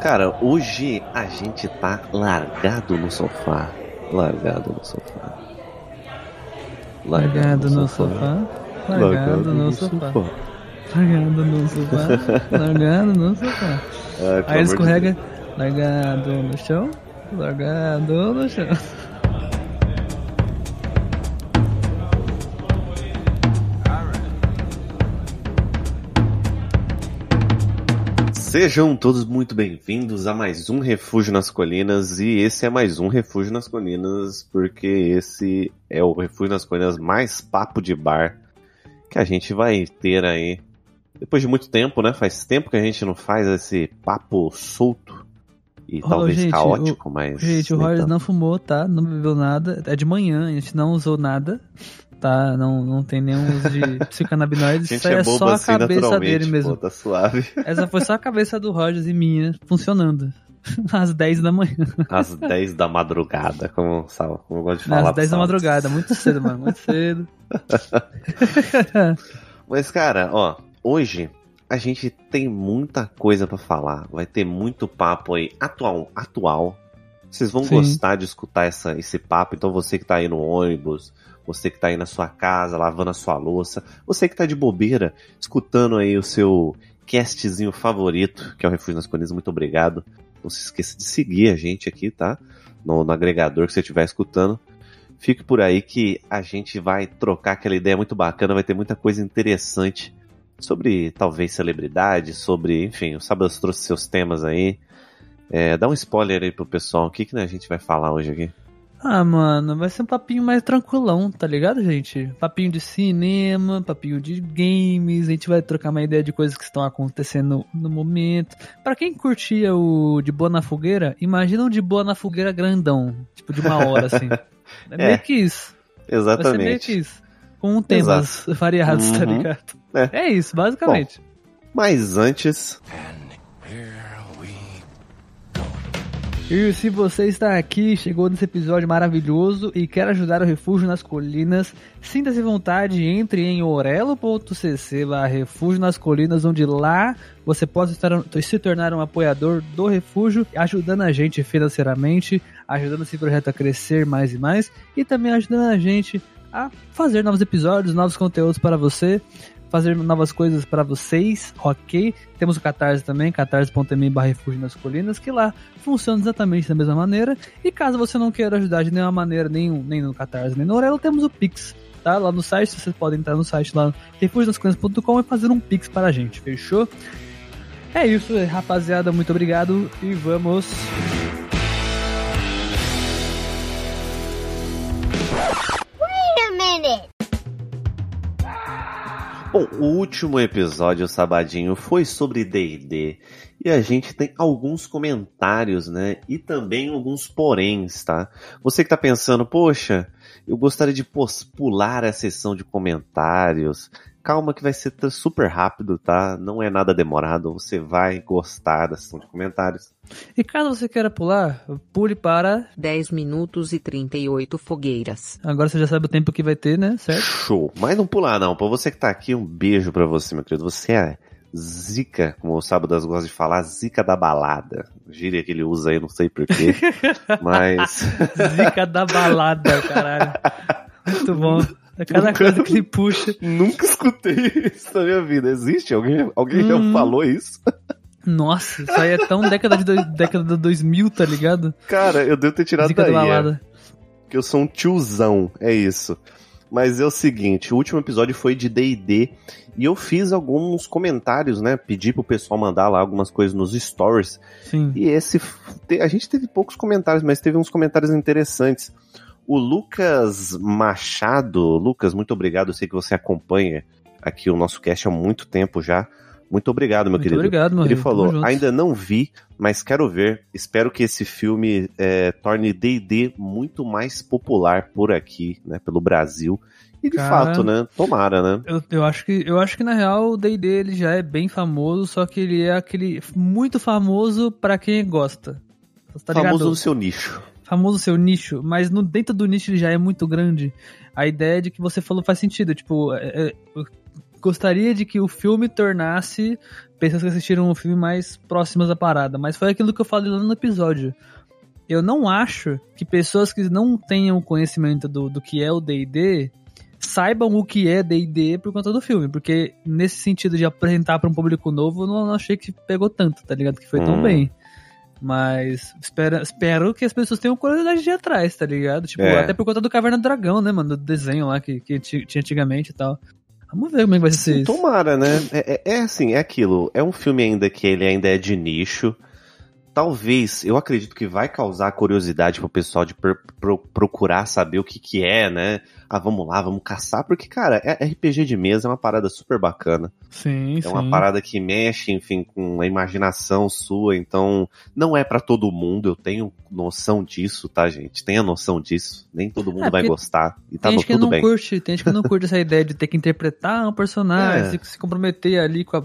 Cara, hoje a gente tá largado no sofá. Largado no sofá. Largado no sofá. Largado no sofá. Largado no sofá. Largado no sofá. Aí escorrega. Largado no chão. Largado no chão. Sejam todos muito bem-vindos a mais um Refúgio nas Colinas e esse é mais um Refúgio nas Colinas porque esse é o Refúgio nas Colinas mais papo de bar que a gente vai ter aí depois de muito tempo, né? Faz tempo que a gente não faz esse papo solto e Ô, talvez gente, caótico, mas Gente, o Rogers não fumou, tá? Não bebeu nada. É de manhã, a gente não usou nada. Tá? Não, não tem nenhum uso de psicanabinoides. Isso aí é é só a assim cabeça dele mesmo. pô, tá suave. Essa foi só a cabeça do Rogers e minha funcionando. Às 10 da manhã. Às 10 da madrugada, como, como eu gosto de falar. Às 10 da madrugada. Muito cedo, mano. Muito cedo. Mas, cara, ó, hoje a gente tem muita coisa pra falar. Vai ter muito papo aí atual. atual. Vocês vão Sim. gostar de escutar essa, esse papo. Então, você que tá aí no ônibus, você que tá aí na sua casa, lavando a sua louça, você que tá de bobeira, escutando aí o seu castzinho favorito, que é o Refúgio nas Colinas, muito obrigado. Não se esqueça de seguir a gente aqui, tá? No, no agregador que você estiver escutando. Fique por aí que a gente vai trocar aquela ideia muito bacana, vai ter muita coisa interessante sobre talvez celebridade, sobre, enfim, o Sábado trouxe seus temas aí. É, dá um spoiler aí pro pessoal, o que, que a gente vai falar hoje aqui? Ah, mano, vai ser um papinho mais tranquilão, tá ligado, gente? Papinho de cinema, papinho de games, a gente vai trocar uma ideia de coisas que estão acontecendo no momento. Pra quem curtia o De Boa na Fogueira, imagina um De Boa na Fogueira grandão, tipo de uma hora, assim. É meio É, que isso. Vai ser meio Exatamente. que isso. Com temas variados, tá Uhum. ligado? É. É isso, basicamente. Mas antes, E se você está aqui, chegou nesse episódio maravilhoso e quer ajudar o Refúgio nas Colinas, sinta-se vontade, entre em orelo.cc Refúgio nas Colinas, onde lá você pode estar- se tornar um apoiador do Refúgio, ajudando a gente financeiramente, ajudando esse projeto a crescer mais e mais, e também ajudando a gente a fazer novos episódios, novos conteúdos para você, fazer novas coisas para vocês, ok? Temos o Catarse também, catarse.me Refúgio nas Colinas, que lá funciona exatamente da mesma maneira. E caso você não queira ajudar de nenhuma maneira, nem, nem no Catarse, nem no Orelo, temos o Pix. Tá? Lá no site, vocês podem entrar no site lá, refugionascolinas.com e fazer um Pix para a gente, fechou? É isso, rapaziada, muito obrigado e vamos. Wait a minute. Bom, o último episódio, o Sabadinho, foi sobre D&D. E a gente tem alguns comentários, né? E também alguns poréns, tá? Você que tá pensando, poxa, eu gostaria de pular a sessão de comentários. Calma que vai ser super rápido, tá? Não é nada demorado. Você vai gostar da sessão de comentários. E caso você queira pular, pule para. 10 minutos e 38 fogueiras. Agora você já sabe o tempo que vai ter, né? Certo? Show. Mas não pular não. Pra você que tá aqui, um beijo pra você, meu querido. Você é zica, como o Sábadas gosta de falar, zica da balada. Gíria que ele usa aí, não sei porquê. mas... Zica da balada, caralho. Muito bom. É cada coisa que ele puxa. Nunca escutei isso na minha vida. Existe? Alguém, alguém já Hum. falou isso? Nossa, isso aí é tão década de dois- década de 2000, tá ligado? Cara, eu devo ter tirado Zica da daí. é. que eu sou um tiozão, é isso. Mas é o seguinte, o último episódio foi de D&D e eu fiz alguns comentários, né? Pedi pro pessoal mandar lá algumas coisas nos stories Sim. e esse a gente teve poucos comentários, mas teve uns comentários interessantes. O Lucas Machado, Lucas, muito obrigado, eu sei que você acompanha aqui o nosso cast há muito tempo já. Muito obrigado, meu Muito querido. obrigado, meu Ele. Tamo falou: ainda não vi, mas quero ver. Espero que esse filme é, torne D&D muito mais popular por aqui, né, pelo Brasil. E de Cara. fato, né, tomara, né? Eu, eu acho que eu acho que na real o D&D ele já é bem famoso, só que ele é aquele muito famoso pra quem gosta. Tá Famoso no seu nicho. Famoso seu nicho, mas no, dentro do nicho ele já é muito grande. A ideia de que você falou faz sentido, tipo, é- é- gostaria de que o filme tornasse pessoas que assistiram o filme mais próximas da parada. Mas foi aquilo que eu falei lá no episódio. Eu não acho que pessoas que não tenham conhecimento do, do que é o D&D saibam o que é D&D por conta do filme, porque nesse sentido de apresentar para um público novo, eu não, não achei que pegou tanto, tá ligado? Que foi tão Hum. bem. Mas espero, espero que as pessoas tenham curiosidade de ir atrás, tá ligado? Tipo, É. até por conta do Caverna do Dragão, né, mano? Do desenho lá que, que ti- tinha antigamente e tal. Vamos ver como é que vai ser isso. Tomara, né? É, é- é assim, é aquilo. É um filme ainda que ele ainda é de nicho. Talvez, eu acredito que vai causar curiosidade pro pessoal de pro- procurar saber o que que é, né? Ah, vamos lá, vamos caçar, porque, cara, é- RPG de mesa é uma parada super bacana. Sim, É sim. uma parada que mexe, enfim, com a imaginação sua, então não é pra todo mundo, eu tenho noção disso, tá, gente? Tenha noção disso. Nem todo mundo É, vai gostar. E tá tem no- gente que tudo não bem. curte, tem gente que não curte essa ideia de ter que interpretar um personagem, É. se, se comprometer ali com a,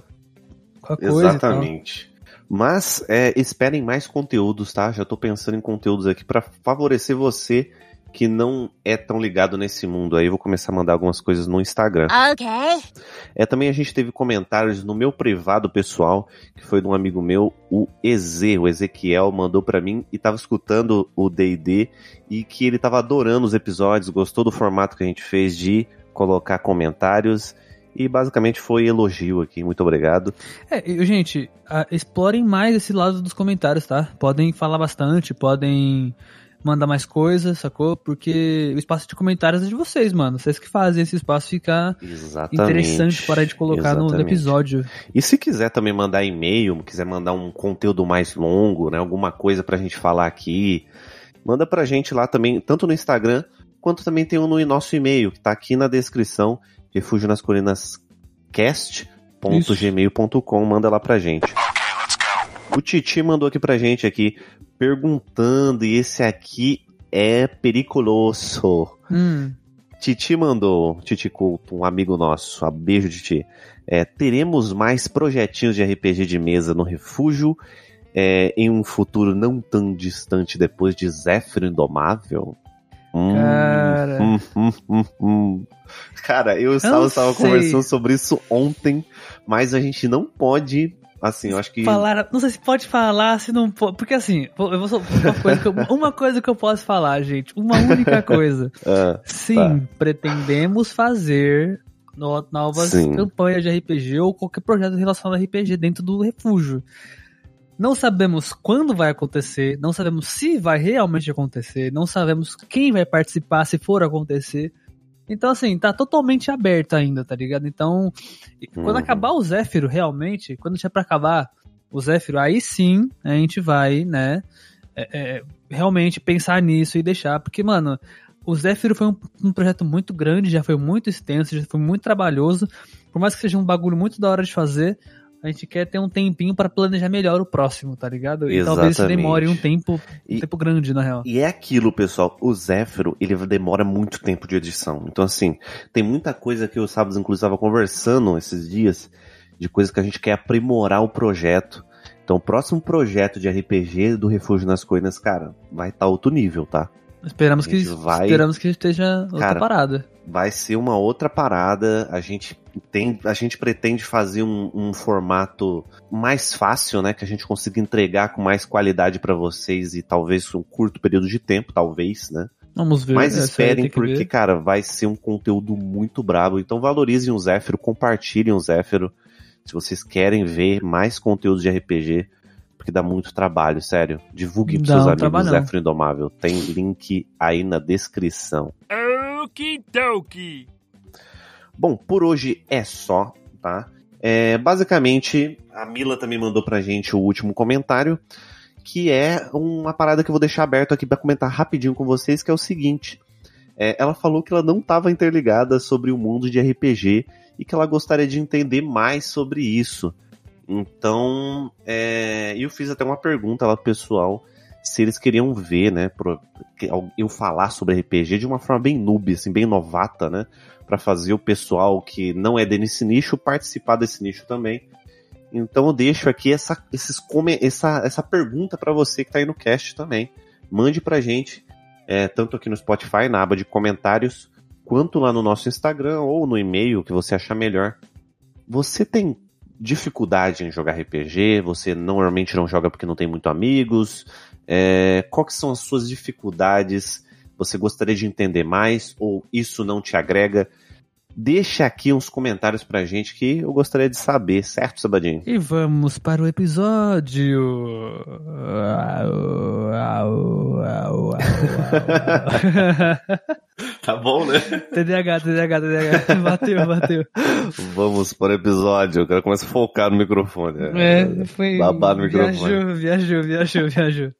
com a coisa Exatamente. Mas é, esperem mais conteúdos, tá? Já tô pensando em conteúdos aqui pra favorecer você que não é tão ligado nesse mundo aí. Eu vou começar a mandar algumas coisas no Instagram. Okay. É, também a gente teve comentários no meu privado pessoal, que foi de um amigo meu, o EZ, o Ezequiel, mandou pra mim e tava escutando o D&D e que ele tava adorando os episódios, gostou do formato que a gente fez de colocar comentários e basicamente foi elogio aqui. Muito obrigado. É, gente, explorem mais esse lado dos comentários, tá? Podem falar bastante, podem mandar mais coisas, sacou? Porque o espaço de comentários é de vocês, mano. Vocês que fazem esse espaço ficar Exatamente. interessante para a gente colocar no, no episódio. E se quiser também mandar e-mail, quiser mandar um conteúdo mais longo, né, alguma coisa pra gente falar aqui, manda pra gente lá também, tanto no Instagram, quanto também tem um no nosso e-mail, que tá aqui na descrição, refúgio nas colinas cast.gmail.com, manda lá pra gente. O Titi mandou aqui pra gente aqui, perguntando, e esse aqui é periculoso. Hum, Titi mandou, Titi Culto, um amigo nosso, a beijo Titi. É, teremos mais projetinhos de RPG de mesa no refúgio é, em um futuro não tão distante depois de Zéfiro Indomável? Cara. hum, hum, hum. Cara, eu estava, estava conversando sobre isso ontem, mas a gente não pode, assim, eu acho que... falar, não sei se pode falar, se não pode. Porque assim, eu vou só uma coisa que eu, uma coisa que eu posso falar, gente. Uma única coisa. Ah, Sim, Tá. pretendemos fazer no- novas Sim. campanhas de RPG ou qualquer projeto relacionado a RPG dentro do refúgio. Não sabemos quando vai acontecer, não sabemos se vai realmente acontecer, não sabemos quem vai participar se for acontecer. Então, assim, tá totalmente aberto ainda, tá ligado? Então, e quando Uhum. acabar o Zéfiro, realmente, quando tiver pra acabar o Zéfiro, aí sim a gente vai, né, é, é, realmente pensar nisso e deixar. Porque, mano, o Zéfiro foi um, um projeto muito grande, já foi muito extenso, já foi muito trabalhoso. Por mais que seja um bagulho muito da hora de fazer, a gente quer ter um tempinho pra planejar melhor o próximo, tá ligado? E talvez isso Exatamente. demore um tempo, um E- tempo grande, na real. E é aquilo, pessoal. O Zéfiro, ele demora muito tempo de edição. Então, assim, tem muita coisa que o Sábados, inclusive, estava conversando esses dias, de coisas que a gente quer aprimorar o projeto. Então, o próximo projeto de RPG do Refúgio nas Colinas, cara, vai estar outro nível, tá? Esperamos que, vai- esperamos que esteja outra Cara, parada. Vai ser uma outra parada. A gente tem, a gente pretende fazer um, um formato mais fácil, né? Que a gente consiga entregar com mais qualidade para vocês e talvez um curto período de tempo, talvez, né? Vamos ver. Mas aí esperem, porque, ver. cara, vai ser um conteúdo muito brabo. Então valorizem o Zéfiro, compartilhem o Zéfiro. Se vocês querem ver mais conteúdos de RPG, porque dá muito trabalho, sério. Divulguem pros seus um amigos trabalhão. Zéfiro Indomável. Tem link aí na descrição. Okidoki. Bom, por hoje é só, tá? É, basicamente, a Mila também mandou pra gente o último comentário, que é uma parada que eu vou deixar aberto aqui pra comentar rapidinho com vocês, que é o seguinte. É, ela falou que ela não estava interligada sobre o mundo de RPG e que ela gostaria de entender mais sobre isso. Então, é, eu fiz até uma pergunta lá pro pessoal se eles queriam ver, né, pro- eu falar sobre RPG de uma forma bem noob, assim, bem novata, né, Pra fazer o pessoal que não é desse nicho participar desse nicho também. Então eu deixo aqui essa, esses essa, essa pergunta pra você que tá aí no cast também. Mande pra gente, é, tanto aqui no Spotify, na aba de comentários, quanto lá no nosso Instagram ou no e-mail que você achar melhor. você tem dificuldade em jogar RPG? Você normalmente não joga porque não tem muito amigos? É, quais são as suas dificuldades? Você gostaria de entender mais ou isso não te agrega? Deixa aqui uns comentários pra gente que eu gostaria de saber, certo, Sabadinho? E vamos para o episódio. tá bom, né? TDAH, TDAH, TDAH. Bateu, bateu. Vamos para o episódio. O cara começa a focar no microfone. É, foi. Babar no microfone. Viajou, viajou, viajou, viajou.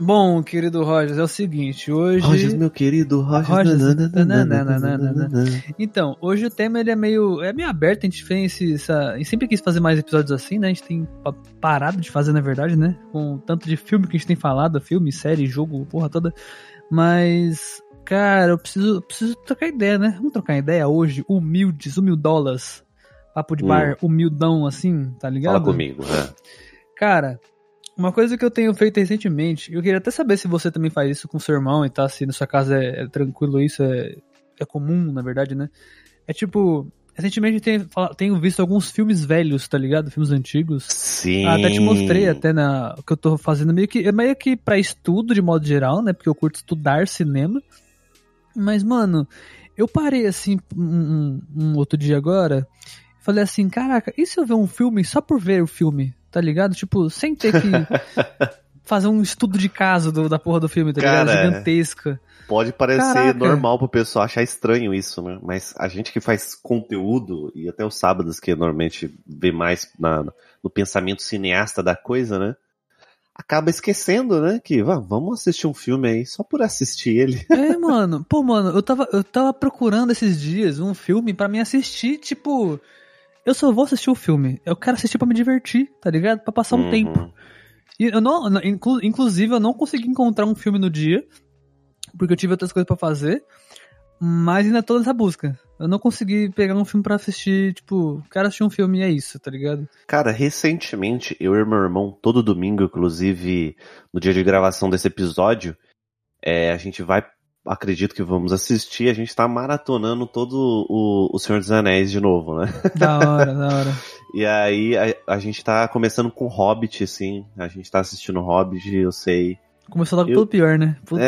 Bom, querido Rogers, é o seguinte, hoje... Rogers, meu querido, Rogers... Rogers, nananana, nananana. Então, hoje o tema ele é meio, é meio aberto, a gente fez esse, essa, a gente sempre quis fazer mais episódios assim, né? A gente tem pa- parado de fazer, na verdade, né? Com tanto de filme que a gente tem falado, filme, série, jogo, porra toda. Mas, cara, eu preciso, preciso trocar ideia, né? Vamos trocar ideia hoje, humildes, humildolas. Papo de Hum. bar, humildão, assim, tá ligado? Fala comigo, né? Cara, uma coisa que eu tenho feito recentemente, eu queria até saber se você também faz isso com seu irmão e tal, se na sua casa é, é tranquilo isso, é, é comum, na verdade, né? É tipo, recentemente eu tenho, tenho visto alguns filmes velhos, tá ligado? Filmes antigos. Sim. Ah, até te mostrei até na o que eu tô fazendo meio que é meio que para estudo de modo geral, né? Porque eu curto estudar cinema. Mas mano, eu parei assim um- um outro dia agora, falei assim, caraca, e se eu ver um filme só por ver o filme, tá ligado? Tipo, sem ter que fazer um estudo de caso do- da porra do filme, tá ligado? Cara, Gigantesca. Pode parecer Caraca. normal pro pessoal achar estranho isso, né? Mas a gente que faz conteúdo, e até os sábados, que normalmente vê mais na- no pensamento cineasta da coisa, né? Acaba esquecendo, né? Que "Vá, vamos assistir um filme aí só por assistir ele. É, mano. Pô, mano, eu tava, eu tava procurando esses dias um filme pra me assistir, tipo. Eu só vou assistir o filme. Eu quero assistir pra me divertir, tá ligado? Pra passar um Uhum. tempo. E eu não, inclu- inclusive, eu não consegui encontrar um filme no dia, porque eu tive outras coisas pra fazer. Mas ainda tô nessa busca. Eu não consegui pegar um filme pra assistir, tipo, quero assistir um filme e é isso, tá ligado? Cara, recentemente, eu e meu irmão, todo domingo, inclusive no dia de gravação desse episódio, é, a gente vai, acredito que vamos assistir, a gente tá maratonando todo o, o Senhor dos Anéis de novo, né? Da hora, da hora. E aí a, a gente tá começando com Hobbit, assim, a gente tá assistindo Hobbit, eu sei. Começou logo Eu- pelo pior, né? Puta. É,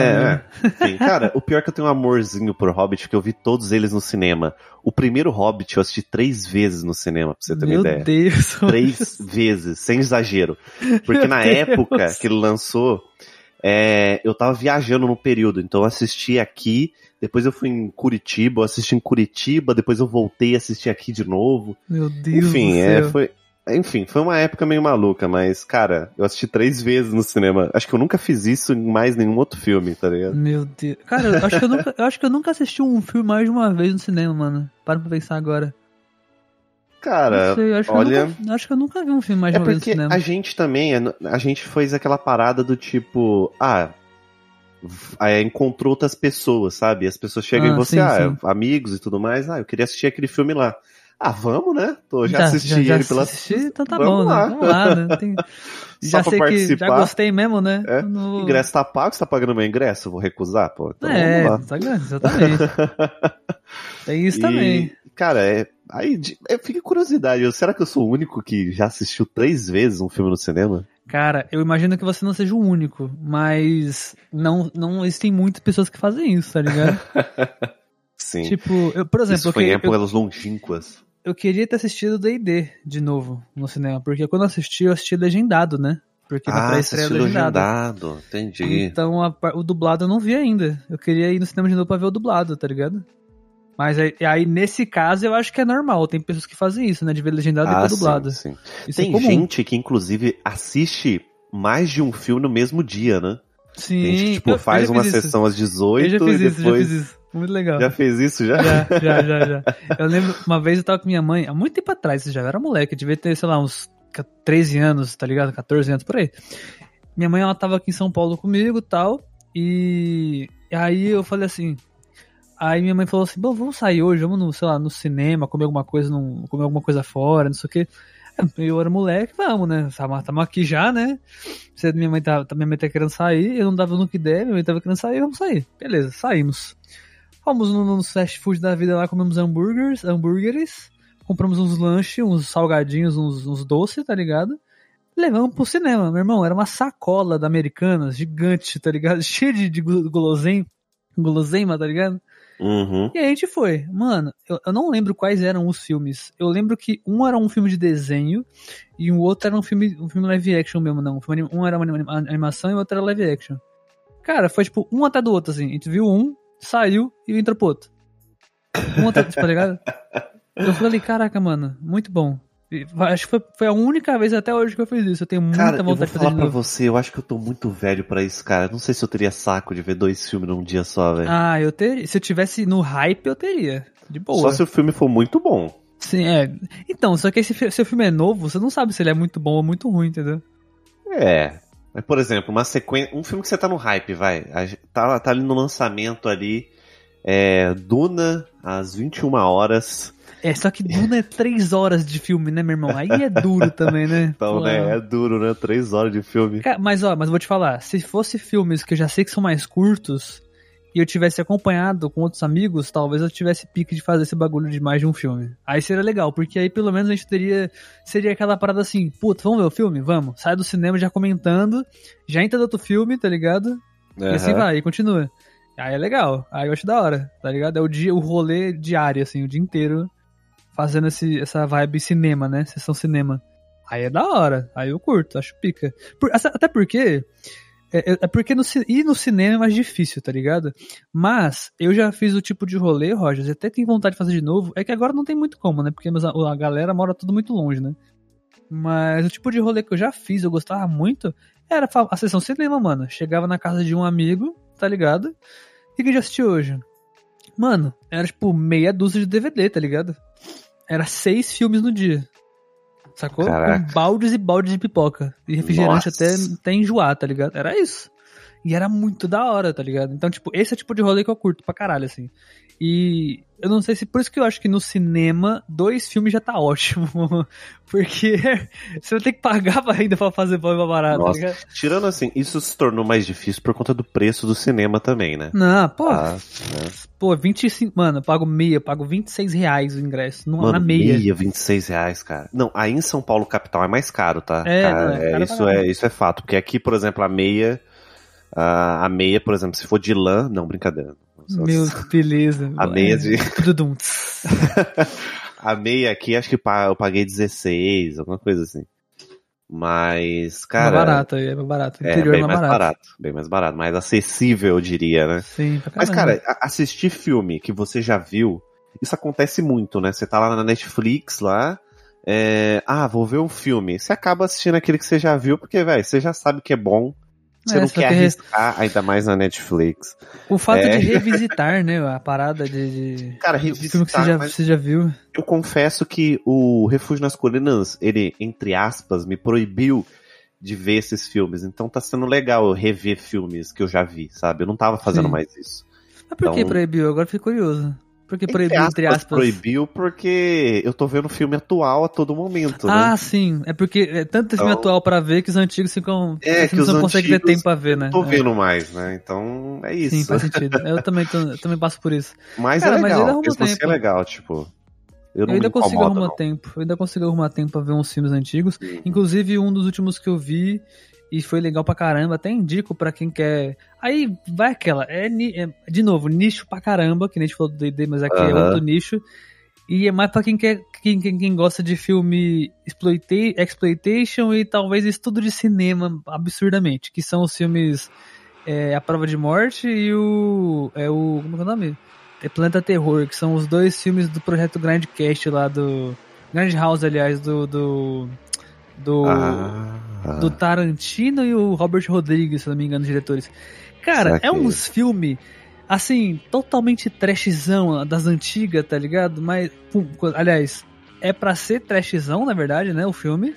é. Enfim, cara, o pior é que eu tenho um amorzinho por Hobbit, porque eu vi todos eles no cinema. O primeiro Hobbit eu assisti três vezes no cinema, pra você ter Meu uma ideia. Deus. Três vezes, sem exagero. Porque na Deus. época que ele lançou, é, eu tava viajando no período, então eu assisti aqui, depois eu fui em Curitiba, eu assisti em Curitiba, depois eu voltei a assistir aqui de novo. Meu Deus Enfim, do é, céu. foi. Enfim, foi uma época meio maluca, mas, cara, eu assisti três vezes no cinema. Acho que eu nunca fiz isso em mais nenhum outro filme, tá ligado? Meu Deus. Cara, eu acho, que eu, nunca, eu acho que eu nunca assisti um filme mais de uma vez no cinema, mano. Para pra pensar agora. Cara, sei, acho, olha- que eu nunca, acho que eu nunca vi um filme mais é no porque a gente também, é- a gente fez aquela parada do tipo, ah, é, encontrou outras pessoas, sabe? As pessoas chegam Ah, em você, sim, ah, sim. amigos e tudo mais, ah, eu queria assistir aquele filme lá. Ah, vamos, né? Tô, já, Já- assisti já- já ele pela. assisti, então tá Vamos bom, lá. né? Vamos lá, né? Tem- Já sei que já participar. gostei mesmo, né? É, vou- Ingresso tá pago, você tá pagando meu ingresso? Eu vou recusar, pô. Então é, vamos lá. tá grande, exatamente. Tem isso E, também. Cara, é, aí é, fica curiosidade. eu- Será que eu sou o único que já assistiu três vezes um filme no cinema? Cara, eu imagino que você não seja o único, mas não, não existem muitas pessoas que fazem isso, tá ligado? Sim. tipo, eu, por exemplo, Isso eu, foi eu, épocas longínquas. eu queria ter assistido D&D de novo no cinema, porque quando eu assisti, eu assisti legendado, né? Porque na Ah, pré-estreia é legendado. legendado. Entendi. Então a o dublado eu não vi ainda. Eu queria ir no cinema de novo pra ver o dublado, tá ligado? Mas aí, aí, nesse caso eu acho que é normal. Tem pessoas que fazem isso, né? De ver legendado e ah, ver dublado. sim, sim. Isso Tem é gente que, inclusive, assiste mais de um filme no mesmo dia, né? Sim, Tem gente que, tipo, eu- faz já uma sessão às 18 Eu já fiz e isso, já depois... fiz isso. Muito legal. Já fez isso já? Já, já, já, já. Eu lembro, uma vez eu tava com minha mãe, há muito tempo atrás, já era moleque, eu devia ter, sei lá, uns 13 anos, tá ligado? 14 anos por aí. Minha mãe, ela tava aqui em São Paulo comigo e tal, e aí eu falei assim. Aí minha mãe falou assim: Bom, vamos sair hoje, vamos no, sei lá, no cinema, comer alguma coisa, num, comer alguma coisa fora, não sei o quê. Aí Eu era moleque, vamos, né? Tamo aqui já, né? Minha, mãe tá, minha mãe tá querendo sair, eu não dava no que der, minha mãe tava querendo sair, vamos sair. Beleza, saímos. Fomos no, no fast food da vida lá, comemos hambúrgueres, hambúrgueres, compramos uns lanches, uns salgadinhos, uns, uns doces, tá ligado? Levamos pro cinema, meu irmão. Era uma sacola da Americanas, gigante, tá ligado? Cheia de, de guloseima, guloseima, tá ligado? Uhum. E aí a gente foi. Mano, eu, eu, não lembro quais eram os filmes. Eu lembro que um era um filme de desenho e o outro era um filme, um filme live action mesmo, não. Um era uma animação e o outro era live action. Cara, foi tipo um até do outro, assim. A gente viu um, saiu e entrou pro outro. Um até, tá ligado? Eu falei, caraca, mano, muito bom. Acho que foi, foi, a única vez até hoje que eu fiz isso. Eu tenho muita cara, vontade de fazer falar de pra você, eu acho que eu tô muito velho para isso, cara. Não sei se eu teria saco de ver dois filmes num dia só, velho. Ah, eu teria. Se eu tivesse no hype, eu teria. De boa. Só se o filme for muito bom. Sim, é. Então, só que esse, se o filme é novo, você não sabe se ele é muito bom ou muito ruim, entendeu? É. Mas, por exemplo, uma sequência. Um filme que você tá no hype, vai. Tá, tá ali no lançamento ali. É. Duna, às 21 horas. É, só que Duna é três horas de filme, né, meu irmão? Aí é duro também, né? Então, Pô, né, é duro, né? Três horas de filme. Mas, ó, mas vou te falar, se fosse filmes que eu já sei que são mais curtos, e eu tivesse acompanhado com outros amigos, talvez eu tivesse pique de fazer esse bagulho de mais de um filme. Aí seria legal, porque aí pelo menos a gente teria. Seria aquela parada assim, puta, vamos ver o filme? Vamos. Sai do cinema já comentando, já entra do outro filme, tá ligado? Uhum. E assim vai, e continua. Aí é legal, aí eu acho da hora, tá ligado? É o dia, o rolê diário, assim, o dia inteiro fazendo esse, essa vibe cinema, né? Sessão cinema. Aí é da hora. Aí eu curto, acho pica. Por, até porque. É, é, é porque no, ir no cinema é mais difícil, tá ligado? Mas eu já fiz o tipo de rolê, Rogers, e até tenho vontade de fazer de novo. É que agora não tem muito como, né? Porque a galera mora tudo muito longe, né? Mas o tipo de rolê que eu já fiz, eu gostava muito, era a sessão cinema, mano. Chegava na casa de um amigo, tá ligado? E que já assistiu hoje? Mano, era tipo meia dúzia de DVD, tá ligado? Era seis filmes no dia. Sacou? Caraca. Com baldes e baldes de pipoca. E refrigerante até, até enjoar, tá ligado? Era isso. E era muito da hora, tá ligado? Então, tipo, esse é o tipo de rolê que eu curto pra caralho, assim. E eu não sei se por isso que eu acho que no cinema, dois filmes já tá ótimo. Porque você vai ter que pagar ainda pra fazer pra barato, Nossa. Tá Tirando assim, isso se tornou mais difícil por conta do preço do cinema também, né? Não, pô. Ah, né? Pô, 25. Mano, eu pago meia, eu pago 26 reais o ingresso. No, mano, na meia. Meia, 26 reais, cara. Não, aí em São Paulo, capital, é mais caro, tá? É, cara, é, é isso, é, isso é fato. Porque aqui, por exemplo, a meia. a meia, por exemplo, se for de lã. Não, brincadeira. Meu, beleza. A meia de. Tudum. a meia aqui, acho que eu paguei 16, alguma coisa assim. Mas, cara. É barato, é mais barato. é, bem é mais, barato. barato. Bem mais barato, mais acessível, eu diria, né? Sim, pra Mas, cara, assistir filme que você já viu, isso acontece muito, né? Você tá lá na Netflix, lá, é... ah, vou ver um filme. Você acaba assistindo aquele que você já viu, porque, velho, você já sabe que é bom, você é, não quer que arriscar, ainda mais na Netflix. O fato é... de revisitar, né? A parada de. de... Cara, revisitar. Filme que você já, você já viu. Eu confesso que o Refúgio nas Colinas, ele, entre aspas, me proibiu de ver esses filmes. Então tá sendo legal eu rever filmes que eu já vi, sabe? Eu não tava fazendo Sim. mais isso. Mas por então... que proibiu? Agora fiquei curioso. Porque proibiu, entre aspas, entre aspas. Proibiu porque eu tô vendo filme atual a todo momento. Né? Ah, sim. É porque é tanto então, filme atual pra ver que os antigos ficam. É, que os não conseguem ter tempo pra ver, né? Não tô é. vendo mais, né? Então é isso. Sim, faz sentido. eu, também, tô, eu também passo por isso. Mas Cara, é legal. Mas tempo. é legal, tipo. Eu, eu ainda consigo arrumar não. tempo. Eu ainda consigo arrumar tempo pra ver uns filmes antigos. Inclusive, um dos últimos que eu vi e foi legal pra caramba. Até indico pra quem quer. Aí vai aquela. É, é de novo, nicho pra caramba, que nem a gente falou do DD, mas aqui é outro nicho. E é mais pra quem quer. Quem, quem, quem gosta de filme exploita, exploitation e talvez estudo de cinema absurdamente. Que são os filmes é, A Prova de Morte e o. É o. Como é o nome? É Planeta Terror, que são os dois filmes do projeto Grandcast lá do. Grand House, aliás, do. do do, ah. do Tarantino e o Robert Rodrigues, se não me engano, os diretores. Cara, é uns filmes, assim, totalmente trashzão das antigas, tá ligado? Mas, pum, aliás, é pra ser trashzão, na verdade, né, o filme.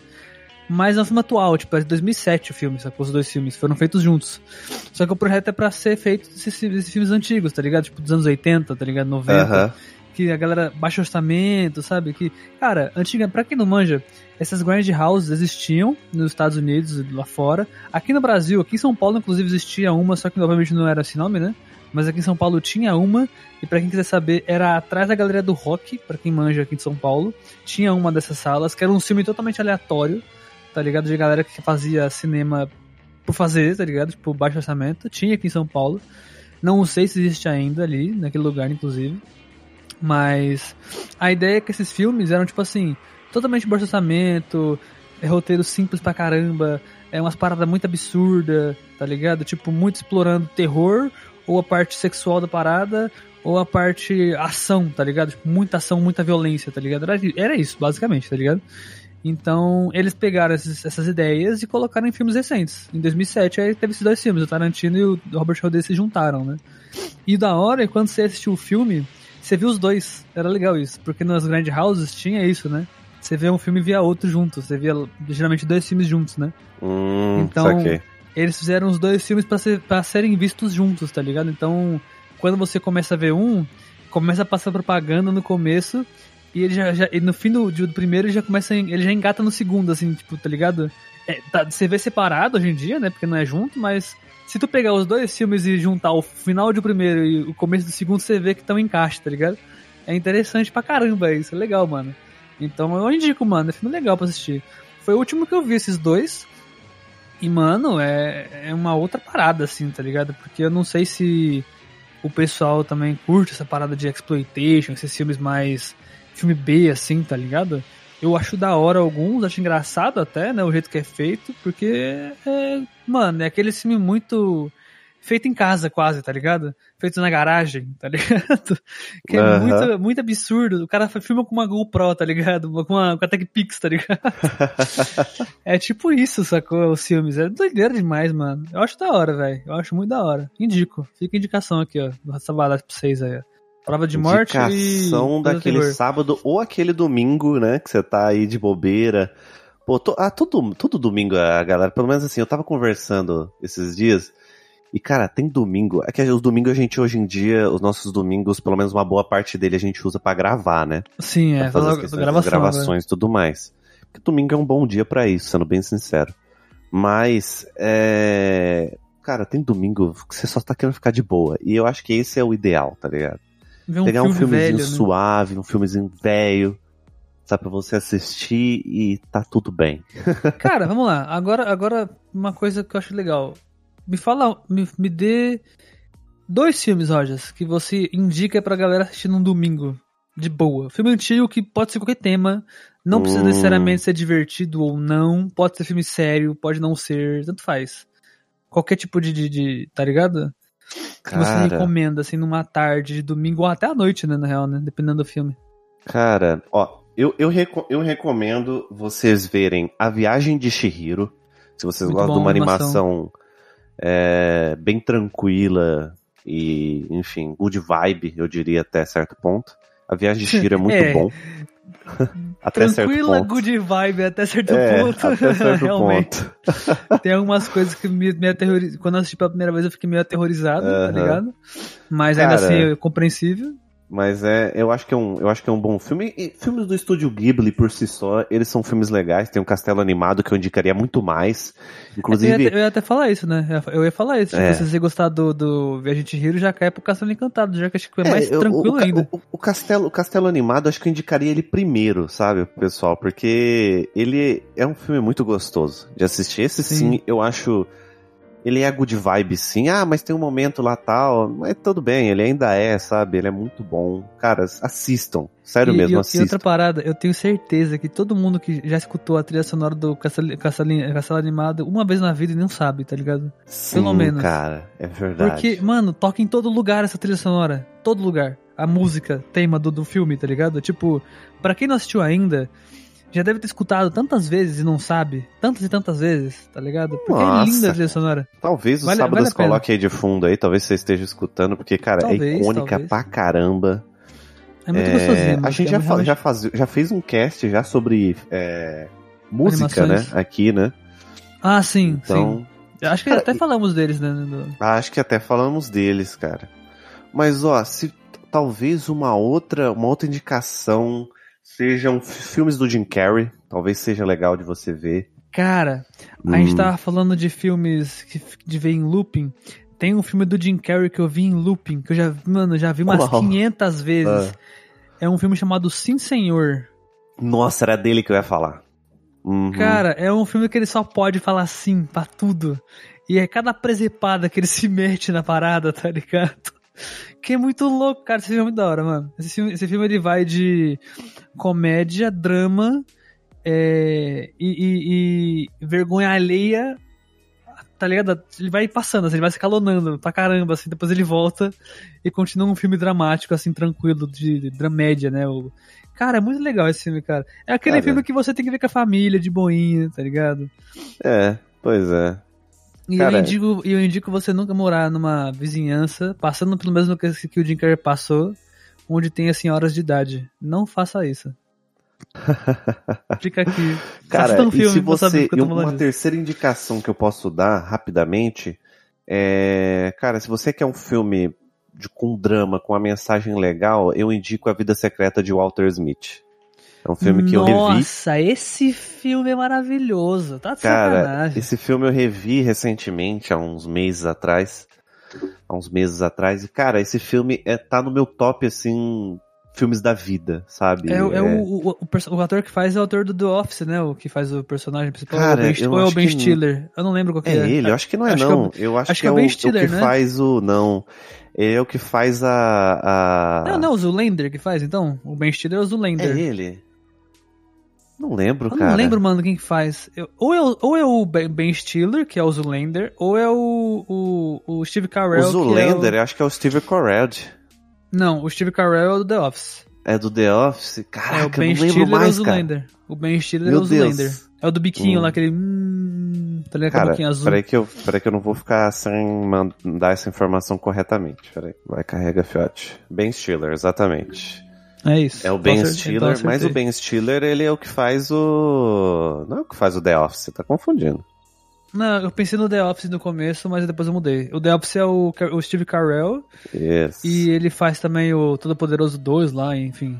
Mas é um filme atual, tipo, é de 2007 o filme, sacou? Os dois filmes foram feitos juntos. Só que o projeto é pra ser feito esses, esses filmes antigos, tá ligado? Tipo, dos anos 80, tá ligado? 90. Uh -huh. que a galera baixa orçamento, sabe? Que, cara, antiga, pra quem não manja, essas grand houses existiam nos Estados Unidos, lá fora. Aqui no Brasil, aqui em São Paulo, inclusive, existia uma, só que obviamente não era esse nome, né? Mas aqui em São Paulo tinha uma, e pra quem quiser saber, era atrás da galeria do rock, pra quem manja aqui em São Paulo. Tinha uma dessas salas, que era um filme totalmente aleatório, tá ligado? De galera que fazia cinema por fazer, tá ligado? Tipo, baixo orçamento. Tinha aqui em São Paulo. Não sei se existe ainda ali, naquele lugar, inclusive. Mas a ideia é que esses filmes eram, tipo assim, totalmente baixo orçamento, é roteiro simples pra caramba, é umas paradas muito absurdas, tá ligado? Tipo, muito explorando terror, ou a parte sexual da parada, ou a parte ação, tá ligado? Tipo, muita ação, muita violência, tá ligado? Era, era isso, basicamente, tá ligado? Então, eles pegaram esses, essas ideias e colocaram em filmes recentes. Em 2007, aí teve esses dois filmes, o Tarantino e o Robert Rodrigues se juntaram, né? E da hora, quando você assistiu o filme, você viu os dois. Era legal isso, porque nas Grand Houses tinha isso, né? Você vê um filme e via outro junto. Você via geralmente dois filmes juntos, né? Hum, Então, saquei. eles fizeram os dois filmes pra, ser, pra serem vistos juntos, tá ligado? Então, quando você começa a ver um, começa a passar propaganda no começo e ele já, já e no fim do, do primeiro ele já começa, ele já engata no segundo, assim, tipo, tá ligado? É, tá- você vê separado hoje em dia, né? Porque não é junto, mas se tu pegar os dois filmes e juntar o final do primeiro e o começo do segundo, você vê que estão em caixa, tá ligado? É interessante pra caramba isso, é legal, mano. Então eu indico, mano, é filme legal pra assistir. Foi o último que eu vi esses dois. E, mano, é, é uma outra parada, assim, tá ligado? Porque eu não sei se o pessoal também curte essa parada de exploitation, esses filmes mais. filme B, assim, tá ligado? Eu acho da hora alguns, acho engraçado até, né? O jeito que é feito, porque é. Mano, é aquele filme muito. Feito em casa, quase, tá ligado? Feito na garagem, tá ligado? Que é Aham. muito, muito absurdo. O cara filma com uma GoPro, tá ligado? Com uma, com a TechPix, tá ligado? É tipo isso, sacou? Os filmes. É doideira demais, mano. Eu acho da hora, velho. Eu acho muito da hora. Indico. Fica a indicação aqui, ó. Do Sabalás pra vocês aí, ó. Prova de morte e... Indicação coisa daquele sábado ou aquele domingo, né? Que você tá aí de bobeira. Pô, ah, todo, todo domingo a galera, pelo menos assim, eu tava conversando esses dias. E, cara, tem domingo. É que os domingos a gente, hoje em dia, os nossos domingos, pelo menos uma boa parte dele, a gente usa pra gravar, né? Sim, é. Pra fazer as gravação, das gravações e tudo mais. Porque domingo é um bom dia pra isso, sendo bem sincero. Mas, é. Cara, tem domingo que você só tá querendo ficar de boa. E eu acho que esse é o ideal, tá ligado? Um Pegar um filme filmezinho velho, né? suave, um filmezinho velho, sabe, pra você assistir e tá tudo bem. Cara, vamos lá. Agora, agora, uma coisa que eu acho legal. Me fala, me, me dê dois filmes, Rogers, que você indica pra galera assistir num domingo. De boa. Filme antigo que pode ser qualquer tema. Não precisa Hum. necessariamente ser divertido ou não. Pode ser filme sério, pode não ser. Tanto faz. Qualquer tipo de. de, de- tá ligado? Que você Cara, recomenda, assim, numa tarde de domingo ou até à noite, né, na real, né? Dependendo do filme. cara, ó, eu, eu, reco- eu recomendo vocês verem A Viagem de Shihiro. Se vocês Muito gostam bom, de uma animação. animação é, bem tranquila e, enfim, good vibe, eu diria até certo ponto. A Viagem de Shihiro é muito É. bom. até certo Tranquila, good vibe até certo é, ponto. até certo Realmente. ponto. Tem algumas coisas que me, me aterrorizam. Quando eu assisti pela primeira vez, eu fiquei meio aterrorizado, tá ligado? Mas ainda Cara, assim é compreensível. Mas é, eu acho que é um, eu acho que é um bom filme. E filmes do estúdio Ghibli por si só, eles são filmes legais. Tem um Castelo Animado que eu indicaria muito mais. Eu ia, Inclusive, até, eu ia até falar isso, né? Eu ia falar isso. É. Tipo, se você gostar do, do Viagem de Hiro, já cai pro Castelo Encantado, já que acho que é mais eu- tranquilo o, ainda. O, o Castelo, o Castelo Animado, acho que eu indicaria ele primeiro, sabe, pessoal? Porque ele é um filme muito gostoso de assistir. Esse sim, Sim. eu acho. Ele é good vibe, sim. Ah, mas tem um momento lá tal. Mas tudo bem, ele ainda é, sabe? Ele é muito bom. Cara, assistam. Sério E- mesmo, e, e assistam. outra parada, eu tenho certeza que todo mundo que já escutou a trilha sonora do Castelo, Castelo, Castelo Animado uma vez na vida e não sabe, tá ligado? Sim, pelo menos. cara. É verdade. Porque, mano, toca em todo lugar essa trilha sonora. Todo lugar. A música, tema do, do filme, tá ligado? Tipo, pra quem não assistiu ainda, já deve ter escutado tantas vezes e não sabe. Tantas e tantas vezes, tá ligado? Porque é Nossa. linda a trilha sonora. Talvez os Vale- sábados vale coloque aí de fundo aí, talvez você esteja escutando, porque, cara, é Talvez, icônica talvez. pra caramba. É muito É, gostosinho. a gente É já, realmente- já, faz, já fez um cast já sobre é, música, Animações. né? Aqui, né? Ah, sim, Então, sim. Acho que Cara, até falamos deles, né? do- acho que até falamos deles, cara. Mas, ó, se talvez uma outra, uma outra indicação sejam filmes do Jim Carrey. Talvez seja legal de você ver. Cara, a Hum. gente tava falando de filmes que, de ver em looping. Tem um filme do Jim Carrey que eu vi em looping, que eu já, mano, já vi umas Uau. 500 vezes. É um filme chamado Sim Senhor. Nossa, era dele que eu ia falar. Uhum. Cara, é um filme que ele só pode falar sim pra tudo. E é cada presepada que ele se mete na parada, tá ligado? Que é muito louco, cara. Esse filme é muito da hora, mano. Esse filme, esse filme ele vai de comédia, drama é, e, e- e vergonha alheia, tá ligado? Ele vai passando, assim, ele vai se calonando pra caramba, assim, depois ele volta e continua um filme dramático, assim, tranquilo, de, de dramédia, né? O, cara, é muito legal esse filme, cara. É aquele Cara. filme que você tem que ver com a família, de boinha, tá ligado? É, pois é. E Cara, eu, indico, e eu indico você nunca morar numa vizinhança, passando pelo mesmo que, que o Jim Carrey passou, onde tenha senhoras de idade. Não faça isso. Fica aqui. Cara, um e filme se pra saber você. eu Uma disso. terceira indicação que eu posso dar rapidamente é. Cara, se você quer um filme de, com drama, com uma mensagem legal, eu indico A Vida Secreta de Walter Smith. É um filme que eu revi. Nossa, esse filme é maravilhoso. Tá de Cara, sacanagem. esse filme eu revi recentemente, há uns meses atrás. Há uns meses atrás. E, cara, esse filme é, tá no meu top, assim, filmes da vida, sabe? É, é o, o, o, perso- o ator que faz é o ator do The Office, né? O que faz o personagem principal. Cara, é o ben, eu ou é o Ben Stiller. Eu não lembro qual que É é. ele, eu acho que não é Acho é o- não. eu acho, acho que, é é o o, Ben o Stiller, que né? faz o. Não. Ele é o que faz a. a... Não, não, o Zoolander que faz, então. O Ben Stiller é o É Zoolander. ele? Não lembro, Eu cara. não lembro, mano, quem que faz. Eu- ou, é o, ou é o Ben Stiller, que é o Zoolander, ou é o, o, o Steve O Carell. Zoolander, que é eu acho que é o Steve Carell. o... Não, o Steve Carell é o do The Office. É do The Office? é, o Caraca, Ben eu não lembro Stiller é o mais, cara. O Ben Stiller Meu é o Zoolander. Deus. É o do biquinho Hum. lá, aquele. Hum, tá ligado? Cara, boquinha azul. peraí que, eu, peraí que eu não vou ficar sem mandar essa informação corretamente. Peraí. Vai, carrega, fiote. Ben Stiller, exatamente. É isso. É o Ben Stiller, então mas o. Ben Stiller, ele é o que faz o... Não é o que faz o The Office, você tá confundindo. Não, eu pensei no The Office no começo, mas depois eu mudei. O The Office é o, o Steve Carell Isso. e ele faz também o Todo Poderoso 2 lá, enfim.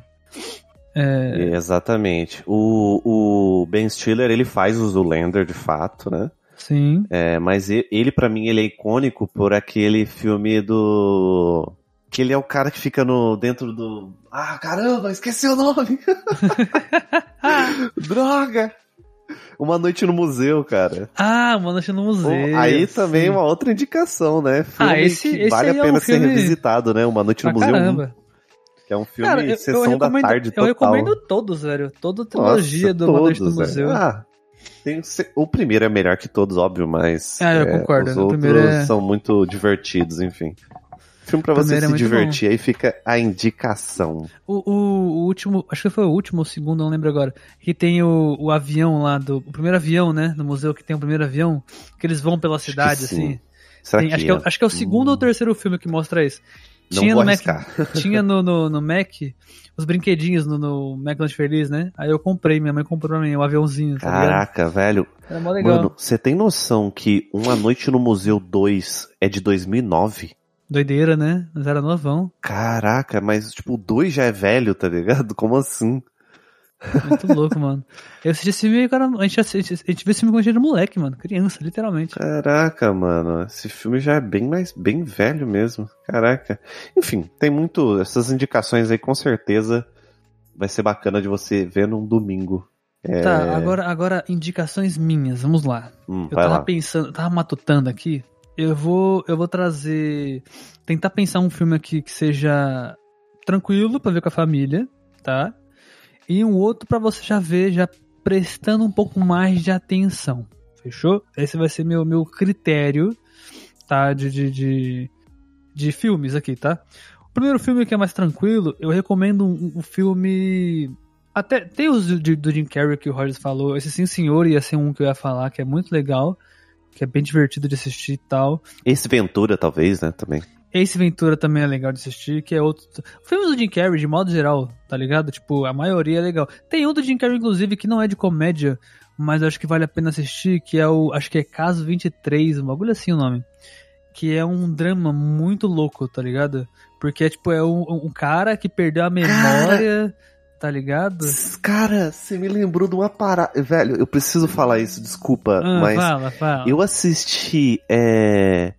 É, Exatamente. O, o Ben Stiller, ele faz o Zoolander, de fato, né? sim. É, mas ele, pra mim, ele é icônico por aquele filme do... Que ele é o cara que fica no dentro do... Ah, caramba, esqueci o nome! Droga! Uma noite no museu, cara. Ah, Uma Noite no Museu. Aí também sim. uma outra indicação, né? Filme Ah, esse- que esse vale a é pena um ser filme- revisitado, né? Uma noite no Pra museu, caramba. que é um filme Cara, eu, eu sessão recomendo, da tarde eu total. recomendo todos, velho. Toda a trilogia Nossa, do Uma Noite no todos, Museu. Ah, tem o primeiro é melhor que todos, óbvio, mas Ah, eu é, concordo, os o outros é- são muito divertidos, enfim. Filme pra você é se divertir, aí fica a indicação. O, o, o último, acho que foi o último ou o segundo, não lembro agora. Que tem o, o avião lá, do, o primeiro avião, né? No museu que tem o primeiro avião. Que eles vão pela Acho cidade, sim. assim. Será Tem- que, acho, que é, o- acho que é o segundo Hum. ou terceiro filme que mostra isso. Não tinha vou no Mac, tinha no, no, no Mac os brinquedinhos no, no McDonald's Feliz, né? Aí eu comprei, minha mãe comprou pra mim, o aviãozinho, tá ligado? Caraca, velho. Era mó legal. Mano, você tem noção que Uma Noite no Museu 2 é de 2009? Doideira, né? Mas era novão. Caraca, mas tipo, o 2 já é velho, tá ligado? Como assim? Muito louco, mano. Eu assisti esse filme, cara, a gente, a gente viu esse filme quando a gente era moleque, mano. Criança, literalmente. Caraca, mano, esse filme já é bem mais bem velho mesmo. Caraca. Enfim, tem muito essas indicações aí com certeza vai ser bacana de você ver num domingo. É, Tá, agora, agora indicações minhas, vamos lá. hum, Eu tava lá. pensando, eu tava matutando aqui. Eu vou, eu vou trazer, tentar pensar um filme aqui que seja tranquilo pra ver com a família, tá? E um outro pra você já ver, já prestando um pouco mais de atenção. Fechou? Esse vai ser meu, meu critério, tá? De, de, de, de filmes aqui, tá? O primeiro filme que é mais tranquilo, eu recomendo um, um filme. Até tem os do, do Jim Carrey que o Rogers falou. Esse Sim Senhor ia ser um que eu ia falar, que é muito legal, que é bem divertido de assistir e tal. Esse Ventura, talvez, né? Também. Ace Ventura também é legal de assistir, que é outro. Filmes do Jim Carrey, de modo geral, tá ligado? Tipo, a maioria é legal. Tem um do Jim Carrey, inclusive, que não é de comédia, mas acho que vale a pena assistir, que é o. Acho que é Caso 23, um bagulho assim o nome. que é um drama muito louco, tá ligado? Porque, tipo, é um, um cara que perdeu a memória, tá ligado? Cara, você me lembrou de uma parada. Velho, eu preciso falar isso, desculpa, Ah, mas fala, fala. eu assisti. É...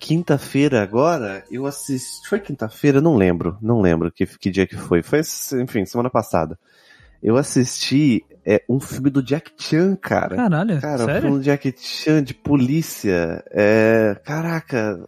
Quinta-feira agora, eu assisti. Foi quinta-feira? Não lembro. Não lembro que, que dia que foi. Foi, enfim, semana passada. Eu assisti é, um filme do Jack Chan, cara. Caralho, Cara, um sério? filme do Jack Chan de polícia. É. Caraca.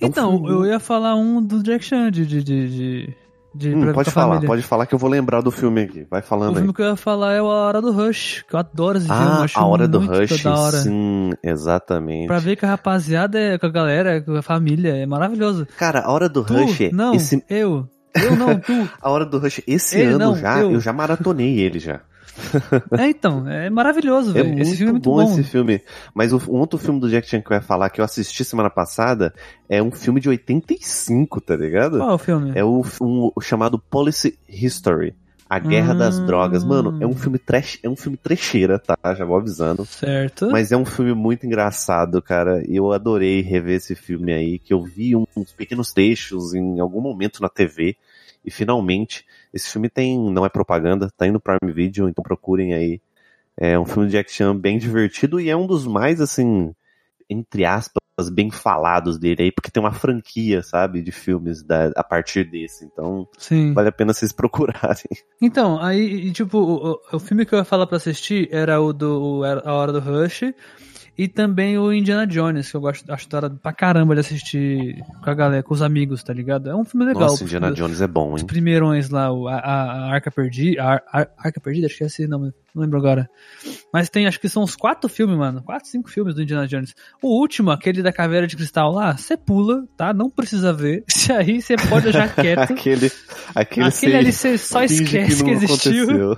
É um Então, filme- eu ia falar um do Jack Chan, de, de, de Hum, pode falar, família. pode falar que eu vou lembrar do filme aqui. Vai O falando aí. filme que eu ia falar é A Hora do Rush, que eu adoro esse filme, eu Ah, a hora do Rush, hora. sim, exatamente. Pra ver que a rapaziada é com a galera, com a família, é maravilhoso. Cara, a hora do Tu, Rush, não, esse, eu. Eu não, tu. a hora do Rush, esse Ele ano não, já, eu. eu. já maratonei ele já. É, então, é maravilhoso, É velho. muito, Esse filme é muito bom, bom. esse filme. Mas o, um outro filme do Jack Chan que eu ia falar, que eu assisti semana passada, é um filme de 85, tá ligado? Qual é o filme? É o, um- o chamado Policy History. A Guerra das Hum. Drogas. Mano, é um filme trash, é um filme trecheira, tá? Já vou avisando. Certo. Mas é um filme muito engraçado, cara. E eu adorei rever esse filme aí, que eu vi uns pequenos trechos em algum momento na TV. E finalmente, esse filme tem, não é propaganda, tá indo no Prime Video, então procurem aí. É um filme de action bem divertido e é um dos mais, assim, entre aspas, bem falados dele aí, porque tem uma franquia, sabe, de filmes da- a partir desse. Então, Sim. vale a pena vocês procurarem. Então, aí, tipo, o, o- filme que eu ia falar pra assistir era o do A Hora do Rush e também o Indiana Jones, que eu gosto, acho da hora pra caramba de assistir com a galera, com os amigos, tá ligado? É um filme legal. Nossa, Indiana Os- Jones é bom, Os hein? primeirões lá, a, a, a Arca Perdida, a, a- Arca Perdida, acho que é esse nome, não lembro agora. Mas tem, acho que são uns quatro filmes, mano, quatro, cinco filmes do Indiana Jones. O último, aquele da caveira de cristal lá, você pula, tá? Não precisa ver. Se aí você pode deixar quieto. aquele, aquele, Aquele ali você só esquece que, não existiu. aconteceu.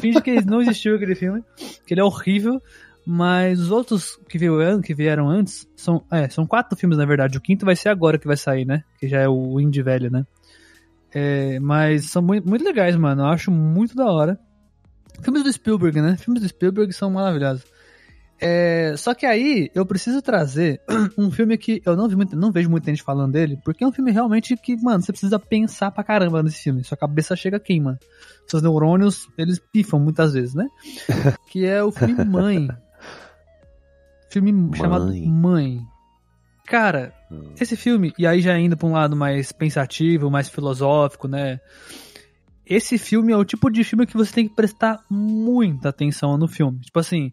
Finge que não existiu aquele filme, que ele é horrível. Mas os outros que, veio, que vieram antes são, é, são quatro filmes, na verdade. O quinto vai ser agora que vai sair, né? Que já é o Indie Velho, né? É, mas são muito, muito legais, mano. Eu acho muito da hora. Filmes do Spielberg, né? Filmes do Spielberg são maravilhosos. É, só que aí eu preciso trazer um filme que eu não, vi muito, não vejo muita gente falando dele, porque é um filme realmente que, mano, você precisa pensar pra caramba nesse filme. Sua cabeça chega queima. Seus neurônios, eles pifam muitas vezes, né? que é o filme Mãe. Filme chamado Mãe. Cara, Hum. esse filme, e aí já indo pra um lado mais pensativo, mais filosófico, né? Esse filme é o tipo de filme que você tem que prestar muita atenção no filme. Tipo assim,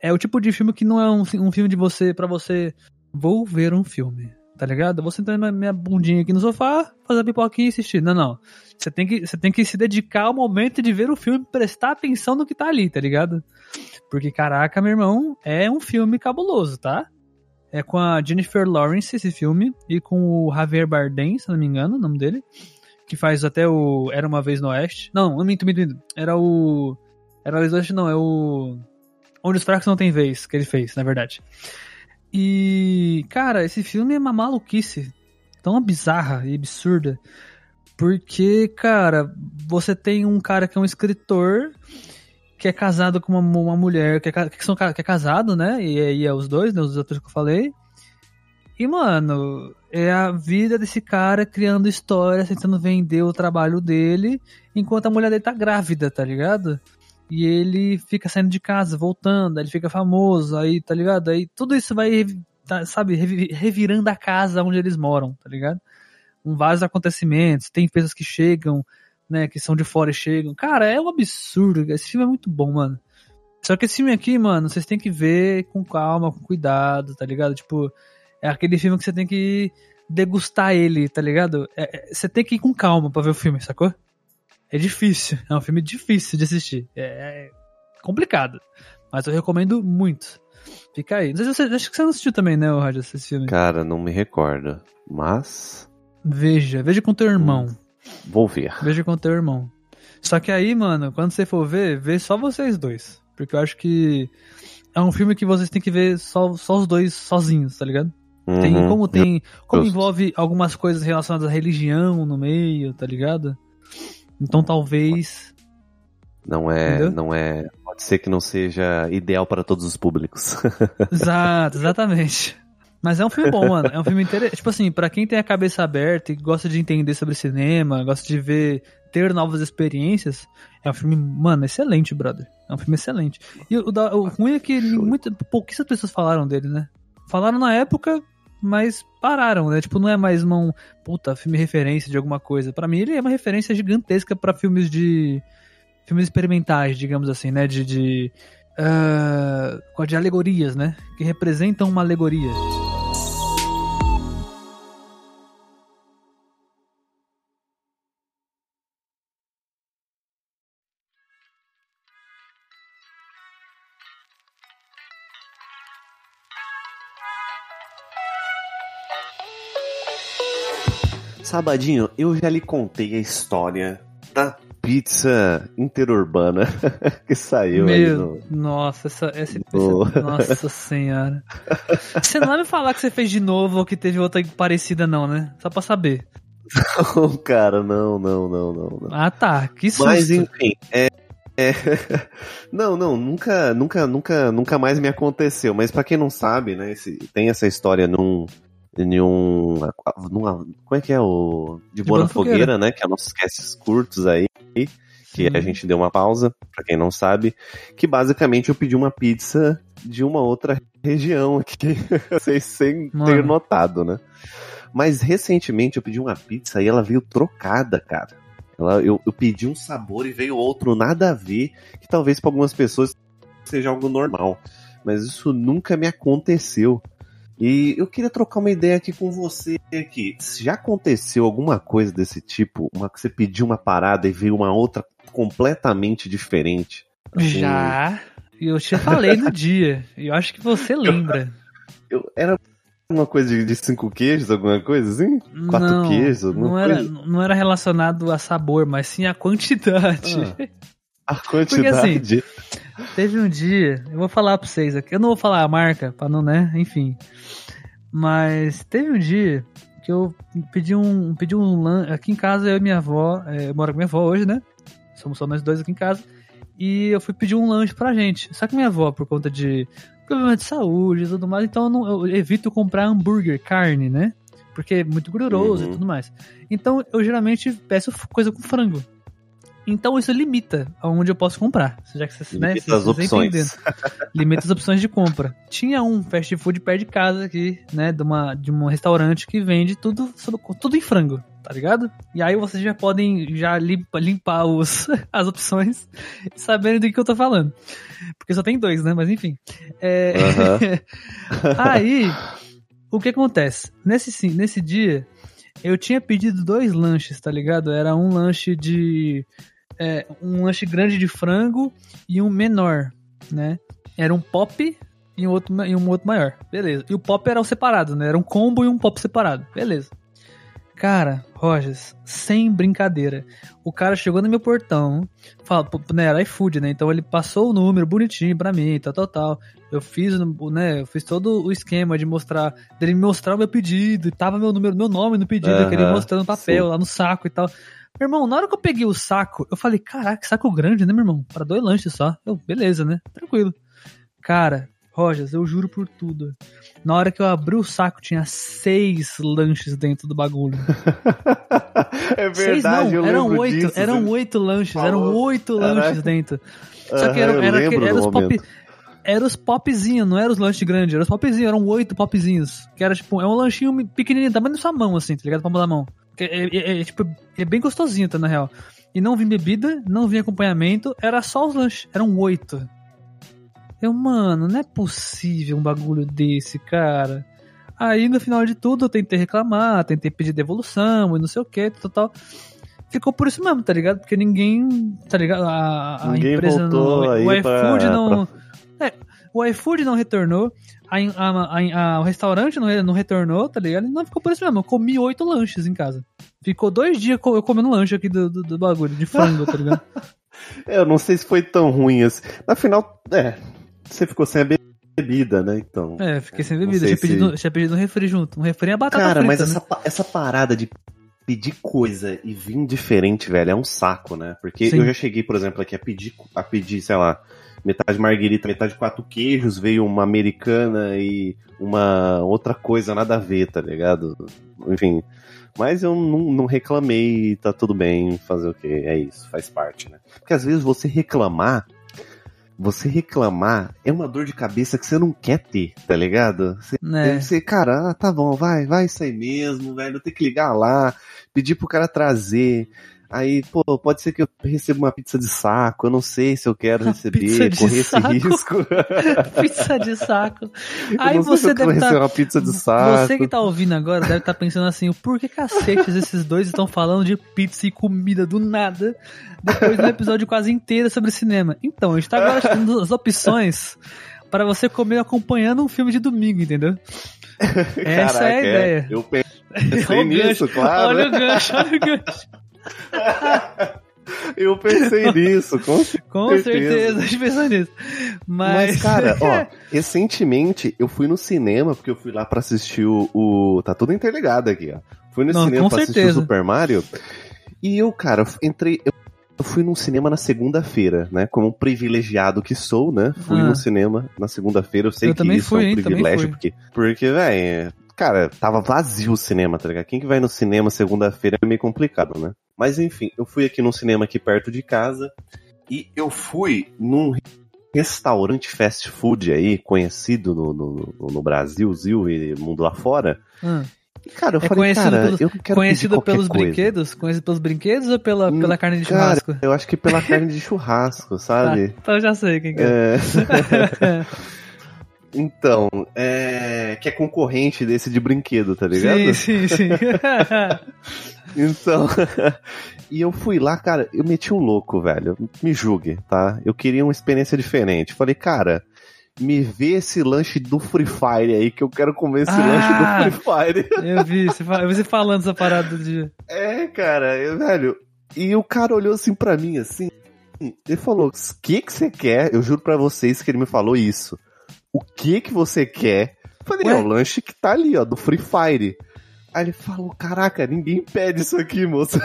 é o tipo de filme que não é um, um filme de você, pra você, vou ver um filme, tá ligado? Eu Vou sentar na minha bundinha aqui no sofá, fazer a pipoquinha e assistir. Não, não. Você tem que, você tem que se dedicar ao momento de ver o filme, prestar atenção no que tá ali, tá ligado? Porque, caraca, meu irmão, é um filme cabuloso, tá? É com a Jennifer Lawrence esse filme e com o Javier Bardem, se não me engano, o nome dele, que faz até o Era uma vez no Oeste. Não, não minto, minto, minto. Era o Era no Oeste, não, é o Onde os fracos não têm vez, que ele fez, na verdade. E, cara, esse filme é uma maluquice tão bizarra e absurda. Porque, cara, você tem um cara que é um escritor que é casado com uma, uma mulher que é, que, são, que é casado, né? E aí é os dois, né? Os atores que eu falei. E, mano, é a vida desse cara criando histórias, tentando vender o trabalho dele, enquanto a mulher dele tá grávida, tá ligado? E ele fica saindo de casa, voltando, aí ele fica famoso, aí, tá ligado? Aí tudo isso vai, tá, sabe, revi- revirando a casa onde eles moram, tá ligado? Com vários acontecimentos, tem pessoas que chegam, né, que são de fora e chegam. Cara, é um absurdo. Esse filme é muito bom, mano. Só que esse filme aqui, mano, vocês têm que ver com calma, com cuidado, tá ligado? Tipo, é aquele filme que você tem que degustar ele, tá ligado? É- é- você tem que ir com calma pra ver o filme, sacou? É difícil. É um filme difícil de assistir. É, é complicado. Mas eu recomendo muito. Fica aí. Acho que você não assistiu também, né, Roger, esse filme. Cara, não me recordo. Mas. Veja, veja com teu irmão. Vou ver. Veja com teu irmão. Só que aí, mano, quando você for ver, vê só vocês dois. Porque eu acho que é um filme que vocês têm que ver só, só os dois sozinhos, tá ligado? Tem, Uhum. como tem. Como Justo. envolve algumas coisas relacionadas à religião no meio, tá ligado? Então talvez. Não é, Entendeu? não é. Pode ser que não seja ideal para todos os públicos. Exato, exatamente. Mas é um filme bom, mano. É um filme interessante. Tipo assim, pra quem tem a cabeça aberta e gosta de entender sobre cinema, gosta de ver, ter novas experiências, é um filme, mano, excelente, brother. É um filme excelente. E o, da- o ruim é que muita, pouquíssimas pessoas falaram dele, né? Falaram na época, mas pararam, né? Tipo, não é mais uma um, puta filme referência de alguma coisa. Pra mim, ele é uma referência gigantesca pra filmes de filmes experimentais, digamos assim, né? De de, ah, de alegorias, né? Que representam uma alegoria. Sabadinho, eu já lhe contei a história da pizza interurbana que saiu aí Meu, no... nossa, essa, essa, no- essa- nossa senhora. Você não vai me falar que você fez de novo ou que teve outra parecida, não, né? Só pra saber. Não, cara, não, não, não, não, não. Ah, tá. Que susto. Mas enfim, é, é- não, não, nunca, nunca, nunca, nunca mais me aconteceu. Mas pra quem não sabe, né, esse- tem essa história num, em um, numa, como é que é o de, boa Boa na fogueira, né? Que é nossos casts curtos aí, que a gente deu uma pausa, pra quem não sabe, que basicamente eu pedi uma pizza de uma outra região aqui, sem ter notado, né? Mas recentemente eu pedi uma pizza e ela veio trocada, cara. Ela, eu, eu pedi um sabor e veio outro nada a ver, que talvez para algumas pessoas seja algo normal. Mas isso nunca me aconteceu. E eu queria trocar uma ideia aqui com você aqui. Já aconteceu alguma coisa desse tipo? Uma que você pediu uma parada e veio uma outra completamente diferente? Assim, Já. Eu te falei no dia. E eu acho que você lembra. eu- era uma coisa de, cinco queijos, alguma coisa assim? Quatro não, queijos, alguma não era, coisa? não era relacionado a sabor, mas sim a quantidade. A quantidade. Teve um dia, eu vou falar pra vocês aqui, eu não vou falar a marca, pra não, né, enfim. Mas teve um dia que eu pedi um, pedi um lanche, aqui em casa eu e minha avó, é, eu moro com minha avó hoje, né? Somos só nós dois aqui em casa. E eu fui pedir um lanche pra gente. Só que minha avó, por conta de problema de saúde e tudo mais, então eu, não- eu evito comprar hambúrguer, carne, né? Porque é muito gorduroso Uhum. e tudo mais. Então eu geralmente peço coisa com frango. Então isso limita aonde eu posso comprar. Já que você, né, Limita vocês as opções. entenderam. Limita as opções de compra. Tinha um fast food perto de casa aqui, né? De, uma, de um restaurante que vende tudo, tudo em frango, tá ligado? E aí vocês já podem já limpa, limpar os, as opções sabendo do que eu tô falando. Porque só tem dois, né? Mas enfim. É, Aham. Aí, o que acontece? Nesse, nesse dia, eu tinha pedido dois lanches, tá ligado? Era um lanche de. É, um lanche grande de frango e um menor, né? Era um pop e um outro, e um outro maior. Beleza. E o pop era o separado, né? Era um combo e um pop separado. Beleza. Cara, Rogers, sem brincadeira. O cara chegou no meu portão, fala, né, era iFood, né? Então ele passou o número bonitinho pra mim, tal, tal, tal. Eu fiz, né, eu fiz todo o esquema de mostrar, dele me mostrar o meu pedido, e tava meu número, meu nome no pedido, eu queria mostrar no papel, sim. lá no saco e tal. Meu irmão, na hora que eu peguei o saco, eu falei, caraca, que saco grande, né, meu irmão? Para dois lanches só. Eu, beleza, né? Tranquilo. Cara, Rogers, eu juro por tudo. Na hora que eu abri o saco, tinha seis lanches dentro do bagulho. é Seis verdade, não, eu eram oito, disso, eram oito lanches, falou. eram oito lanches dentro. Só que Aham, era, era, era os pop. Era os popzinhos, não eram os lanches grandes, eram os popzinhos, eram oito popzinhos. Que era tipo, é um lanchinho pequenininho, tamanho da sua mão, assim, tá ligado? Palma da mão. É, é- é, tipo, é bem gostosinho, tá, na real. E não vinha bebida, não vinha acompanhamento, era só os lanches, eram oito. Eu, mano, não é possível um bagulho desse, cara. Aí no final de tudo eu tentei reclamar, tentei pedir devolução e não sei o que, tal, tal. Ficou por isso mesmo, tá ligado? Porque ninguém, tá ligado? A, a Ninguém empresa voltou não. aí o iFood pra- não. É, o iFood não retornou, a, a- a- o restaurante não, não retornou, tá ligado? Não ficou por isso mesmo. Eu comi oito lanches em casa. Ficou dois dias eu comendo lanche aqui do, do, do bagulho, de frango, tá ligado? Eu não sei se foi tão ruim assim. Na final, é, você ficou sem a bebida, né? Então. É, fiquei sem bebida. Tinha pedido, se- tinha pedido um refri junto. Um refri a batata Cara, frita, mas né? essa, essa parada de pedir coisa e vir diferente, velho, é um saco, né? Porque Sim. eu já cheguei, por exemplo, aqui a pedir, a pedir, sei lá, metade marguerita, metade quatro queijos, veio uma americana e uma outra coisa nada a ver, tá ligado? Enfim. Mas eu não, não reclamei, tá tudo bem, fazer o quê? É isso, faz parte, né? Porque às vezes você reclamar, você reclamar é uma dor de cabeça que você não quer ter, tá ligado? Você? Deve ser, cara, ah, tá bom, vai, vai isso aí mesmo, velho. Tem que ligar lá, pedir pro cara trazer. Aí, pô, pode ser que eu receba uma pizza de saco, eu não sei se eu quero receber, correr saco? esse risco. Pizza de saco. Aí você deve estar. uma pizza de saco. Você que tá ouvindo agora deve estar pensando assim, por que cacetes esses dois estão falando de pizza e comida do nada, depois de um episódio quase inteiro sobre cinema? Então, a gente tá agora dando as opções para você comer acompanhando um filme de domingo, entendeu? Essa Caraca, é a ideia. Eu pensei nisso, gancho, claro. Olha o gancho, olha o gancho. Eu pensei nisso, com Com Certeza. certeza, a gente pensou nisso. Mas, Mas, cara, ó, recentemente eu fui no cinema, porque eu fui lá pra assistir o. o- tá tudo interligado aqui, ó. Fui no Não, cinema pra assistir certeza. o Super Mario. E eu, cara, entrei. Eu, fui num cinema na segunda-feira, né? Como um privilegiado que sou, né? Fui Ah. no cinema na segunda-feira. Eu sei Eu que também isso fui, é um privilégio, porque. Porque, velho. Cara, tava vazio o cinema, tá ligado? Quem que vai no cinema segunda-feira é meio complicado, né? Mas enfim, eu fui aqui num cinema aqui perto de casa e eu fui num restaurante fast food aí, conhecido no, no, no- Brasil, Zil e mundo lá fora. Hum. E, cara, eu É falei, conhecido cara, pelos- eu quero conhecido pelos coisa. brinquedos? Conhecido pelos brinquedos ou pela, Hum, pela carne de cara, churrasco? Eu acho que pela carne de churrasco, sabe? Ah, então eu já sei quem que é. É, então, é, que é concorrente desse de brinquedo, tá ligado? sim, sim, sim. Então, e eu fui lá, cara, eu meti um louco, velho. Me julgue, tá? Eu queria uma experiência diferente. Falei, cara, me vê esse lanche do Free Fire aí, que eu quero comer esse Ah! lanche do Free Fire. eu vi, você, fala- eu vi você falando essa parada de. É, cara, eu, velho. E o cara olhou assim pra mim, assim. Ele falou: O que que você quer? Eu juro pra vocês que ele me falou isso. O que que você quer? Eu falei: Ué? É o lanche que tá ali, ó, do Free Fire. Aí ele falou: Caraca, ninguém pede isso aqui, moça.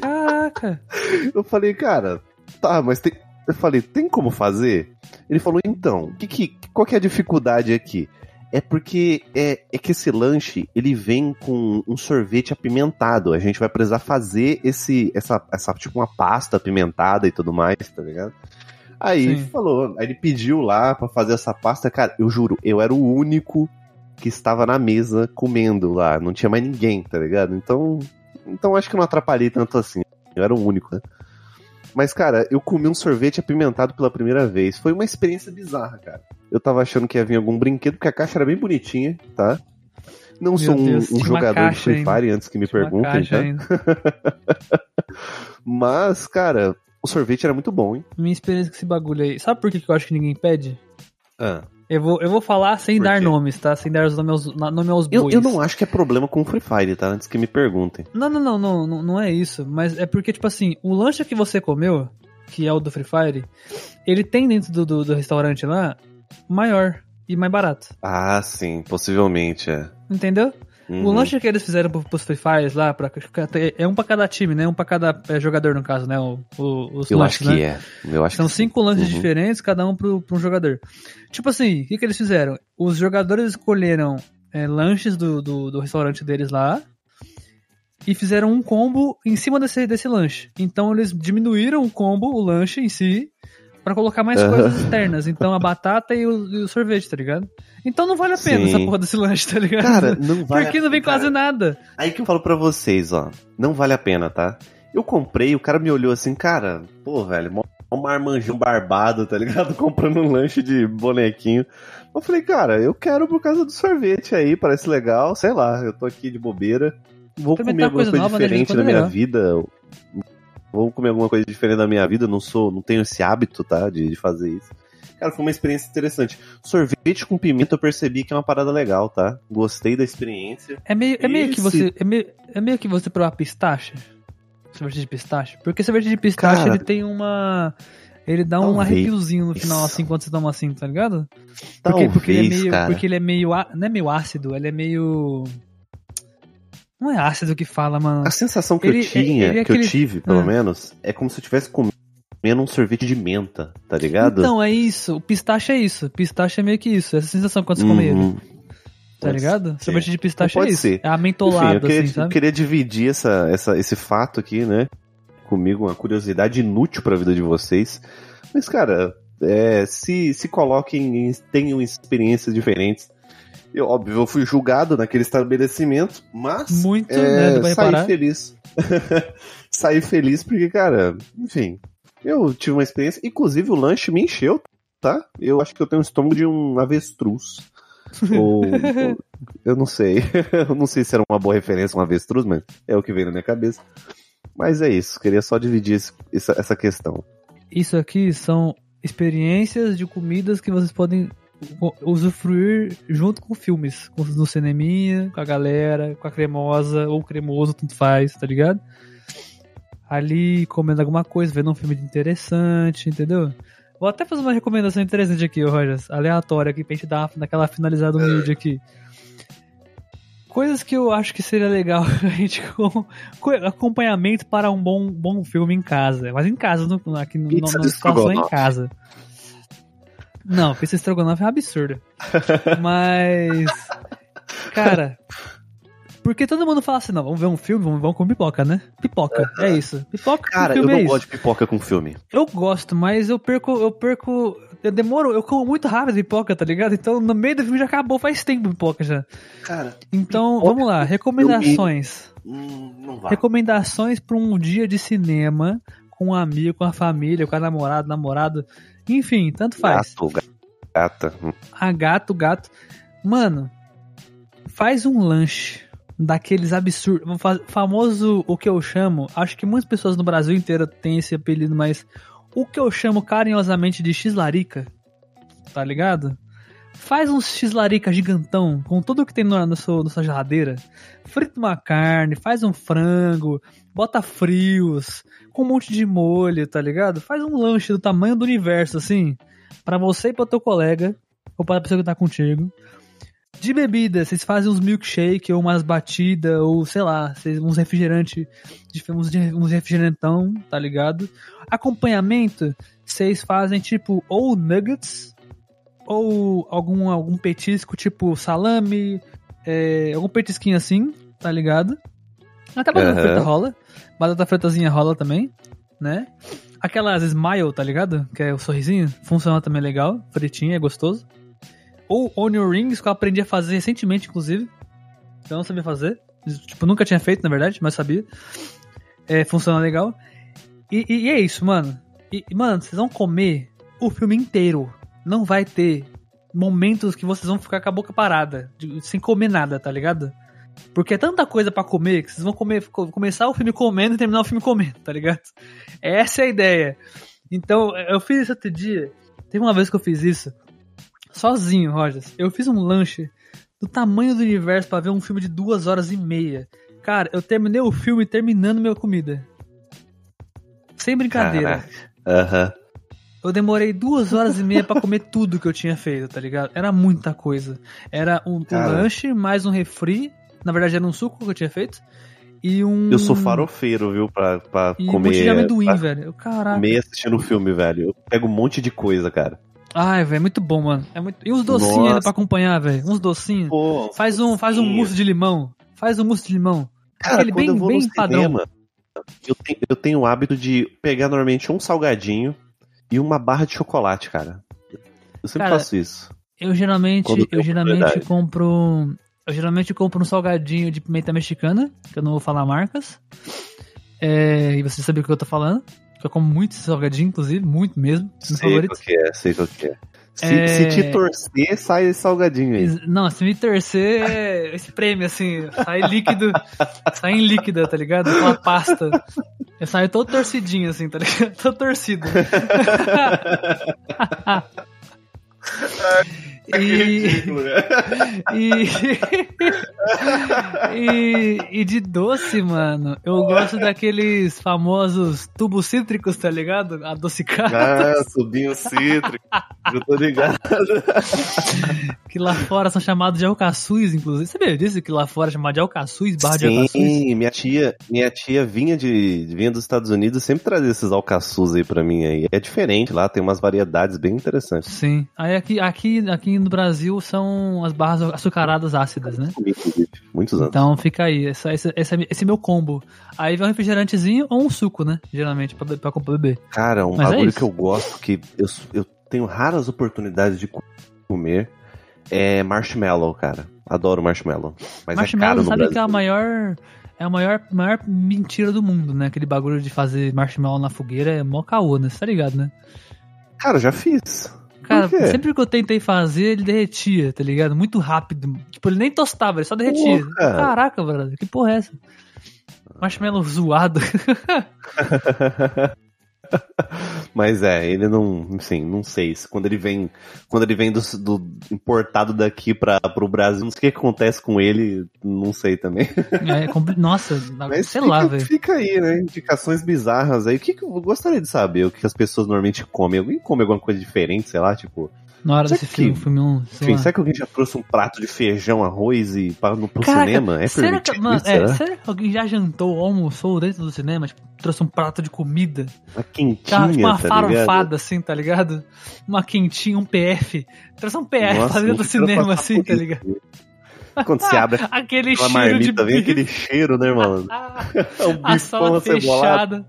Caraca. Eu falei: Cara, tá, mas tem. Eu falei: Tem como fazer? Ele falou: Então, que, que, qual que é a dificuldade aqui? É porque é, é que esse lanche ele vem com um sorvete apimentado. A gente vai precisar fazer esse essa, essa tipo uma pasta apimentada e tudo mais, tá ligado? Aí Sim. falou, aí ele pediu lá pra fazer essa pasta, cara, eu juro, eu era o único que estava na mesa comendo lá, não tinha mais ninguém, tá ligado? Então, então acho que eu não atrapalhei tanto assim. Eu era o único, né? Mas, cara, eu comi um sorvete apimentado pela primeira vez. Foi uma experiência bizarra, cara. Eu tava achando que ia vir algum brinquedo, porque a caixa era bem bonitinha, tá? Não sou um, Deus, um jogador de Free ainda. Fire antes que me perguntem, tá? Mas, cara, o sorvete era muito bom, hein? Minha experiência com esse bagulho aí. Sabe por que eu acho que ninguém pede? Ah. Eu vou, eu vou falar sem dar nomes, tá? Sem dar os nomes aos, nome aos Eu, bois. eu não acho que é problema com o Free Fire, tá? Antes que me perguntem. Não, não, não, não, não, não é isso. Mas é porque, tipo assim, o lanche que você comeu, que é o do Free Fire, ele tem dentro do, do, do restaurante lá maior e mais barato. Ah, sim, possivelmente, é. Entendeu? Uhum. O lanche que eles fizeram pro- pros Free Fires lá, pra, é um pra cada time, né? Um pra cada é, jogador, no caso, né? O, o- os Eu lanches, acho né? que é. Eu acho São que sim. cinco lanches Uhum. diferentes, cada um pro, pra um jogador. Tipo assim, o que, que eles fizeram? Os jogadores escolheram é, lanches do, do, do restaurante deles lá e fizeram um combo em cima desse, desse lanche. Então eles diminuíram o combo, o lanche em si, pra colocar mais coisas externas. Então a batata e o, e o sorvete, tá ligado? Então não vale a pena Sim. essa porra desse lanche, tá ligado? Cara, não vale Porque a- não vem cara, quase nada. Aí que eu falo pra vocês, ó. Não vale a pena, tá? Eu comprei, o cara me olhou assim, cara, pô, velho, mó mó marmanjão barbado, tá ligado? Comprando um lanche de bonequinho. Eu falei, cara, eu quero por causa do sorvete aí, parece legal, sei lá, eu tô aqui de bobeira. Vou comer alguma coisa coisa nova, né, diferente quando na minha legal. vida. Vou comer alguma coisa diferente da minha vida, não sou, não tenho esse hábito, tá, de, de fazer isso. Cara, foi uma experiência interessante. Sorvete com pimenta eu percebi que é uma parada legal, tá? Gostei da experiência. É meio, é meio que Esse- você. É meio, é meio que você provar pistache. Sorvete de pistache. Porque sorvete de pistache Cara, ele tem uma. Ele dá um arrepiozinho no final, assim, quando você toma assim, tá ligado? Porque, Talvez, porque ele é meio. cara. Porque ele é meio. Não é meio ácido, ele é meio. Não é ácido que fala, mano. A sensação que Ele- eu tinha, ele é que aquele- eu tive, pelo Ah. menos, é como se eu estivesse comendo um sorvete de menta, tá ligado? Então, é isso. O pistache é isso. Pistache é meio que isso. Essa sensação quando você come ele. Uhum. Tá Pode ligado? ser. Sorvete de pistache é isso. ser. É Enfim, amentolado, eu queria, assim, eu sabe? queria dividir essa, essa, esse fato aqui, né? Comigo, uma curiosidade inútil pra vida de vocês. Mas, cara, é, se, se coloquem, em- tenham experiências diferentes. Eu, óbvio, eu fui julgado naquele estabelecimento, mas Muito, é, né? Saí reparar. feliz. saí feliz porque, cara, enfim, eu tive uma experiência. Inclusive, o lanche me encheu, tá? Eu acho que eu tenho o estômago de um avestruz. ou, ou- eu não sei. eu não sei se era uma boa referência, um avestruz, mas é o que veio na minha cabeça. Mas é isso, queria só dividir esse- essa, essa questão. Isso aqui são experiências de comidas que vocês podem usufruir junto com filmes. com- No cineminha, com a galera, com a cremosa ou cremoso, tanto faz, tá ligado? Ali comendo alguma coisa, vendo um filme interessante, entendeu? Vou até fazer uma recomendação interessante aqui, Rogers, aleatória aqui, pra gente dar naquela finalizada humilde aqui. Coisas que eu acho que seria legal a gente com, com acompanhamento para um bom, bom filme em casa. Mas em casa, no, aqui no, no, de na situação em casa. Não, pizza estrogonofe é um absurdo. Mas, cara, porque todo mundo fala assim, não, vamos ver um filme, vamos, vamos com pipoca, né? Pipoca, é isso. Pipoca Cara, eu não é gosto de pipoca com filme. Eu gosto, mas eu perco, eu perco, eu demoro, eu como muito rápido pipoca, tá ligado? Então no meio do filme já acabou, faz tempo pipoca já. Cara, Então, vamos lá, recomendações. hum, não vai. Recomendações para um dia de cinema com um amigo, com a família, com a namorada, namorado, enfim, tanto faz. Gato, ga- gata. A gato, gato. Mano, faz um lanche daqueles absurdos. o fa- Famoso o que eu chamo. Acho que muitas pessoas no Brasil inteiro têm esse apelido, mas o que eu chamo carinhosamente de x-larica. Tá ligado? Faz um x-larica gigantão com tudo que tem na, na, sua, na sua geladeira. Frita uma carne, faz um frango, bota frios, com um monte de molho, tá ligado? Faz um lanche do tamanho do universo, assim, Pra você e pro teu colega, ou para pessoa que tá contigo. De bebida, vocês fazem uns milkshake ou umas batidas, ou sei lá, uns refrigerantes, uns, uns refrigerantão, tá ligado? Acompanhamento, vocês fazem tipo ou nuggets, ou algum, algum petisco tipo salame, é, algum petisquinho assim, tá ligado? Até batata Aham. frita rola, batata fritazinha rola também, né? Aquelas smile, tá ligado? Que é o sorrisinho, funciona também legal, fritinho, é gostoso. Ou onion rings, que eu aprendi a fazer recentemente, inclusive. Eu não sabia fazer. Tipo, nunca tinha feito, na verdade, mas sabia. É, funciona legal. E, e- e é isso, mano. E, e, mano, vocês vão comer o filme inteiro. Não vai ter momentos que vocês vão ficar com a boca parada, de- sem comer nada, tá ligado? Porque é tanta coisa pra comer que vocês vão comer, co- começar o filme comendo e terminar o filme comendo, tá ligado? Essa é a ideia. Então, eu fiz isso outro dia. Teve uma vez que eu fiz isso sozinho, Rogers. Eu fiz um lanche do tamanho do universo pra ver um filme de duas horas e meia. Cara, eu terminei o filme terminando minha comida. Sem brincadeira. Aham. Eu demorei duas horas e meia pra comer tudo que eu tinha feito, tá ligado? Era muita coisa. Era um, um lanche, mais um refri. Na verdade, era um suco que eu tinha feito. E um. Eu sou farofeiro, viu, pra, pra E um comer. monte de amendoim, pra velho. Caraca. comer assistindo o filme, velho. Eu pego um monte de coisa, cara. Ai, velho, muito bom, mano. É muito... E uns docinhos Nossa. ainda pra acompanhar, velho. Uns docinhos. Pô, Faz um, faz um mousse de limão. Faz um mousse de limão. Cara, Aquele quando bem, eu vou bem padrão. cinema, eu tenho, eu tenho o hábito de pegar normalmente um salgadinho e uma barra de chocolate, cara. Eu sempre Cara, faço isso. Eu geralmente, eu geralmente compro. Eu geralmente compro um salgadinho de pimenta mexicana, que eu não vou falar marcas. É, e você sabe o que eu tô falando. Que eu como muito esse salgadinho, inclusive, muito mesmo. Sei favorito. qual que é, sei qual que é. Se, É. se te torcer, sai esse salgadinho aí. Não, se me torcer, é esse prêmio, assim, sai líquido, sai em líquida, tá ligado? Aquela pasta. Eu saio todo torcidinho, assim, tá ligado? Todo torcido. E, e, e, e de doce, mano, eu gosto daqueles famosos tubos cítricos, tá ligado? Adocicados. Ah, subinho cítrico. Eu tô ligado. Que lá fora são chamados de alcaçuz, inclusive. Você sabia disso? Que lá fora é chamado de alcaçuz, barra de alcaçuz? Sim, minha tia, minha tia vinha de vinha dos Estados Unidos e sempre trazia esses alcaçuz aí pra mim aí. É diferente lá, tem umas variedades bem interessantes. Sim. Aí aqui, aqui, aqui no Brasil são as barras açucaradas ácidas, né? Muitos anos. Então fica aí, essa, esse, esse, esse é meu combo. Aí vem um refrigerantezinho ou um suco, né? Geralmente, pra, be- pra beber. Cara, um Mas é bagulho isso. que eu gosto, que eu, eu tenho raras oportunidades de co- comer, é marshmallow, cara. Adoro marshmallow. Mas é Marshmallow, caro no sabe Brasil. que é a maior. É a maior, maior mentira do mundo, né? Aquele bagulho de fazer marshmallow na fogueira é mó caô, né? Você tá ligado, né? Cara, já fiz. Cara, sempre que eu tentei fazer, ele derretia, tá ligado? Muito rápido. Tipo, ele nem tostava, ele só derretia. Porra, cara. Caraca, brother, que porra é essa? Marshmallow zoado. Mas é, ele não, enfim, não sei. se Quando ele vem, quando ele vem do, do importado daqui para pro Brasil, não sei o que acontece com ele, não sei também. É, compli- Nossa, Mas sei fica, lá, velho. fica aí, né? Indicações bizarras aí. O que, que eu gostaria de saber? O que as pessoas normalmente comem? Alguém come alguma coisa diferente, sei lá, tipo. Na hora Será desse que- filme, filme um, sei Enfim, lá. será que alguém já trouxe um prato de feijão, arroz e para no pro Caraca, cinema? É será que, mano, isso, é, será? será que alguém já jantou ou almoçou dentro do cinema? Tipo, trouxe um prato de comida? Uma Tá, quentinha, tipo uma tá ligado? farofada, assim, tá ligado? Uma quentinha, um PF. Trouxe um PF Nossa, pra dentro do cinema, assim, tá ligado? Quando você abre Aquele aquela cheiro de marmita, vem bife. aquele cheiro, né, mano? É um A bifão sala acebolado. fechada.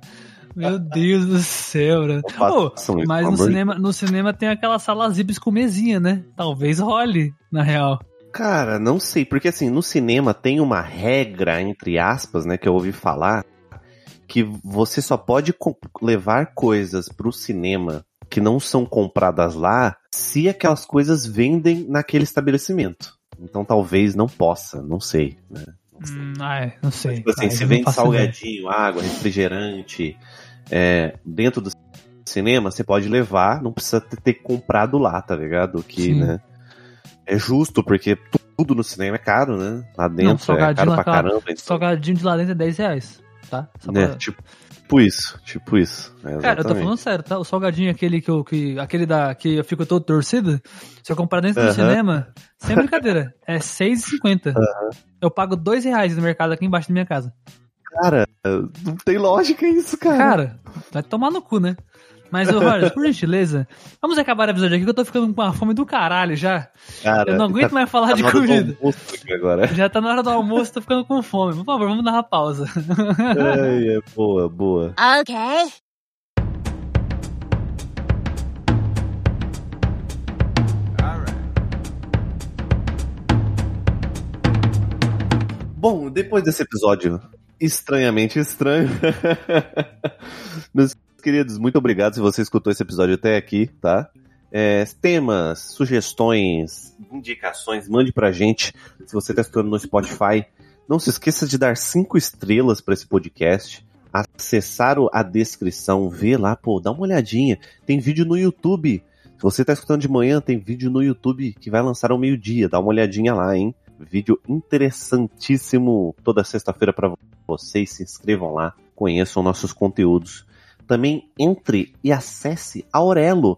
Meu Deus do céu, né? Não isso, mas no cinema, no cinema tem aquela sala zips com mesinha, né? Talvez role, na real. Cara, não sei, porque assim, no cinema tem uma regra, entre aspas, né, que eu ouvi falar, que você só pode levar coisas pro cinema que não são compradas lá se aquelas coisas vendem naquele estabelecimento. Então talvez não possa, não sei, né? Hum, ah, é, não sei. Tipo assim, Ah, se não vende faço ideia. salgadinho, água, refrigerante, é, dentro do cinema, você pode levar, não precisa ter, comprado lá, tá ligado? Que, Sim. né? É justo, porque tu- tudo no cinema é caro, né? Lá Não, dentro é salgadinho caro pra cara, caramba. Então, Salgadinho de lá dentro é 10 reais, tá? Só né? pra- Tipo, tipo isso, tipo isso. É, Cara, eu tô falando sério, tá? O salgadinho aquele que eu, que, aquele da, que eu fico todo torcido, se eu comprar dentro do Aham. cinema, sem brincadeira, é R$6,50. Eu pago dois reais no mercado aqui embaixo da minha casa. Cara, não tem lógica isso, cara. Cara, vai tomar no cu, né? Mas, ô, Roger, por gentileza, vamos acabar o episódio aqui que eu tô ficando com uma fome do caralho já. Cara, Eu não aguento tá- mais falar tá de na hora do comida. almoço aqui agora. Já tá na hora do almoço, tô ficando com fome. Por favor, vamos dar uma pausa. Ai, é boa, boa. Okay. Bom, depois desse episódio estranhamente estranho, meus queridos, muito obrigado se você escutou esse episódio até aqui, tá? É, temas, sugestões, indicações, mande pra gente. Se você tá escutando no Spotify, não se esqueça de dar cinco estrelas para esse podcast. Acessar a descrição, ver lá, pô, dá uma olhadinha. Tem vídeo no YouTube. Se você tá escutando de manhã, tem vídeo no YouTube que vai lançar ao meio-dia. Dá uma olhadinha lá, hein? Vídeo interessantíssimo toda sexta-feira para vocês. Se inscrevam lá, conheçam nossos conteúdos. Também entre e acesse a Aurelo.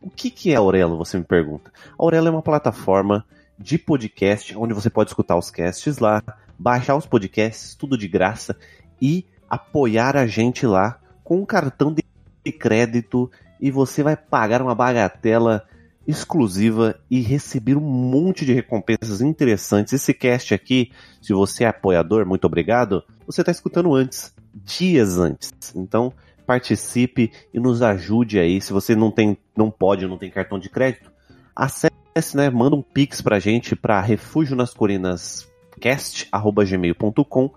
O que, que é Aurelo, você me pergunta? A Aurelo é uma plataforma de podcast onde você pode escutar os casts lá, baixar os podcasts, tudo de graça e apoiar a gente lá com um cartão de crédito e você vai pagar uma bagatela exclusiva e receber um monte de recompensas interessantes. Esse cast aqui, se você é apoiador, muito obrigado, você está escutando antes, dias antes. Então, participe e nos ajude aí. Se você não tem, não pode, não tem cartão de crédito, acesse, né, manda um pix pra gente para refúgio nas colinas cast@gmail.com.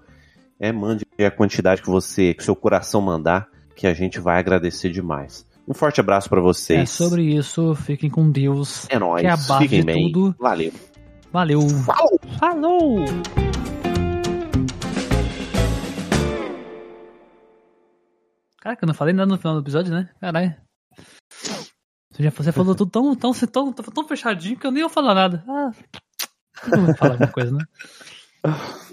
É, mande a quantidade que você, que seu coração mandar, que a gente vai agradecer demais. Um forte abraço pra vocês. É sobre isso, fiquem com Deus. É nóis. que Fiquem bem. tudo. Valeu. Valeu. Falou! Falou! Caraca, eu não falei nada no final do episódio, né? Caralho. Você, já, você falou tudo tão, tão, tão, tão, fechadinho que eu nem vou falar nada. Ah, não vou falar alguma coisa, né?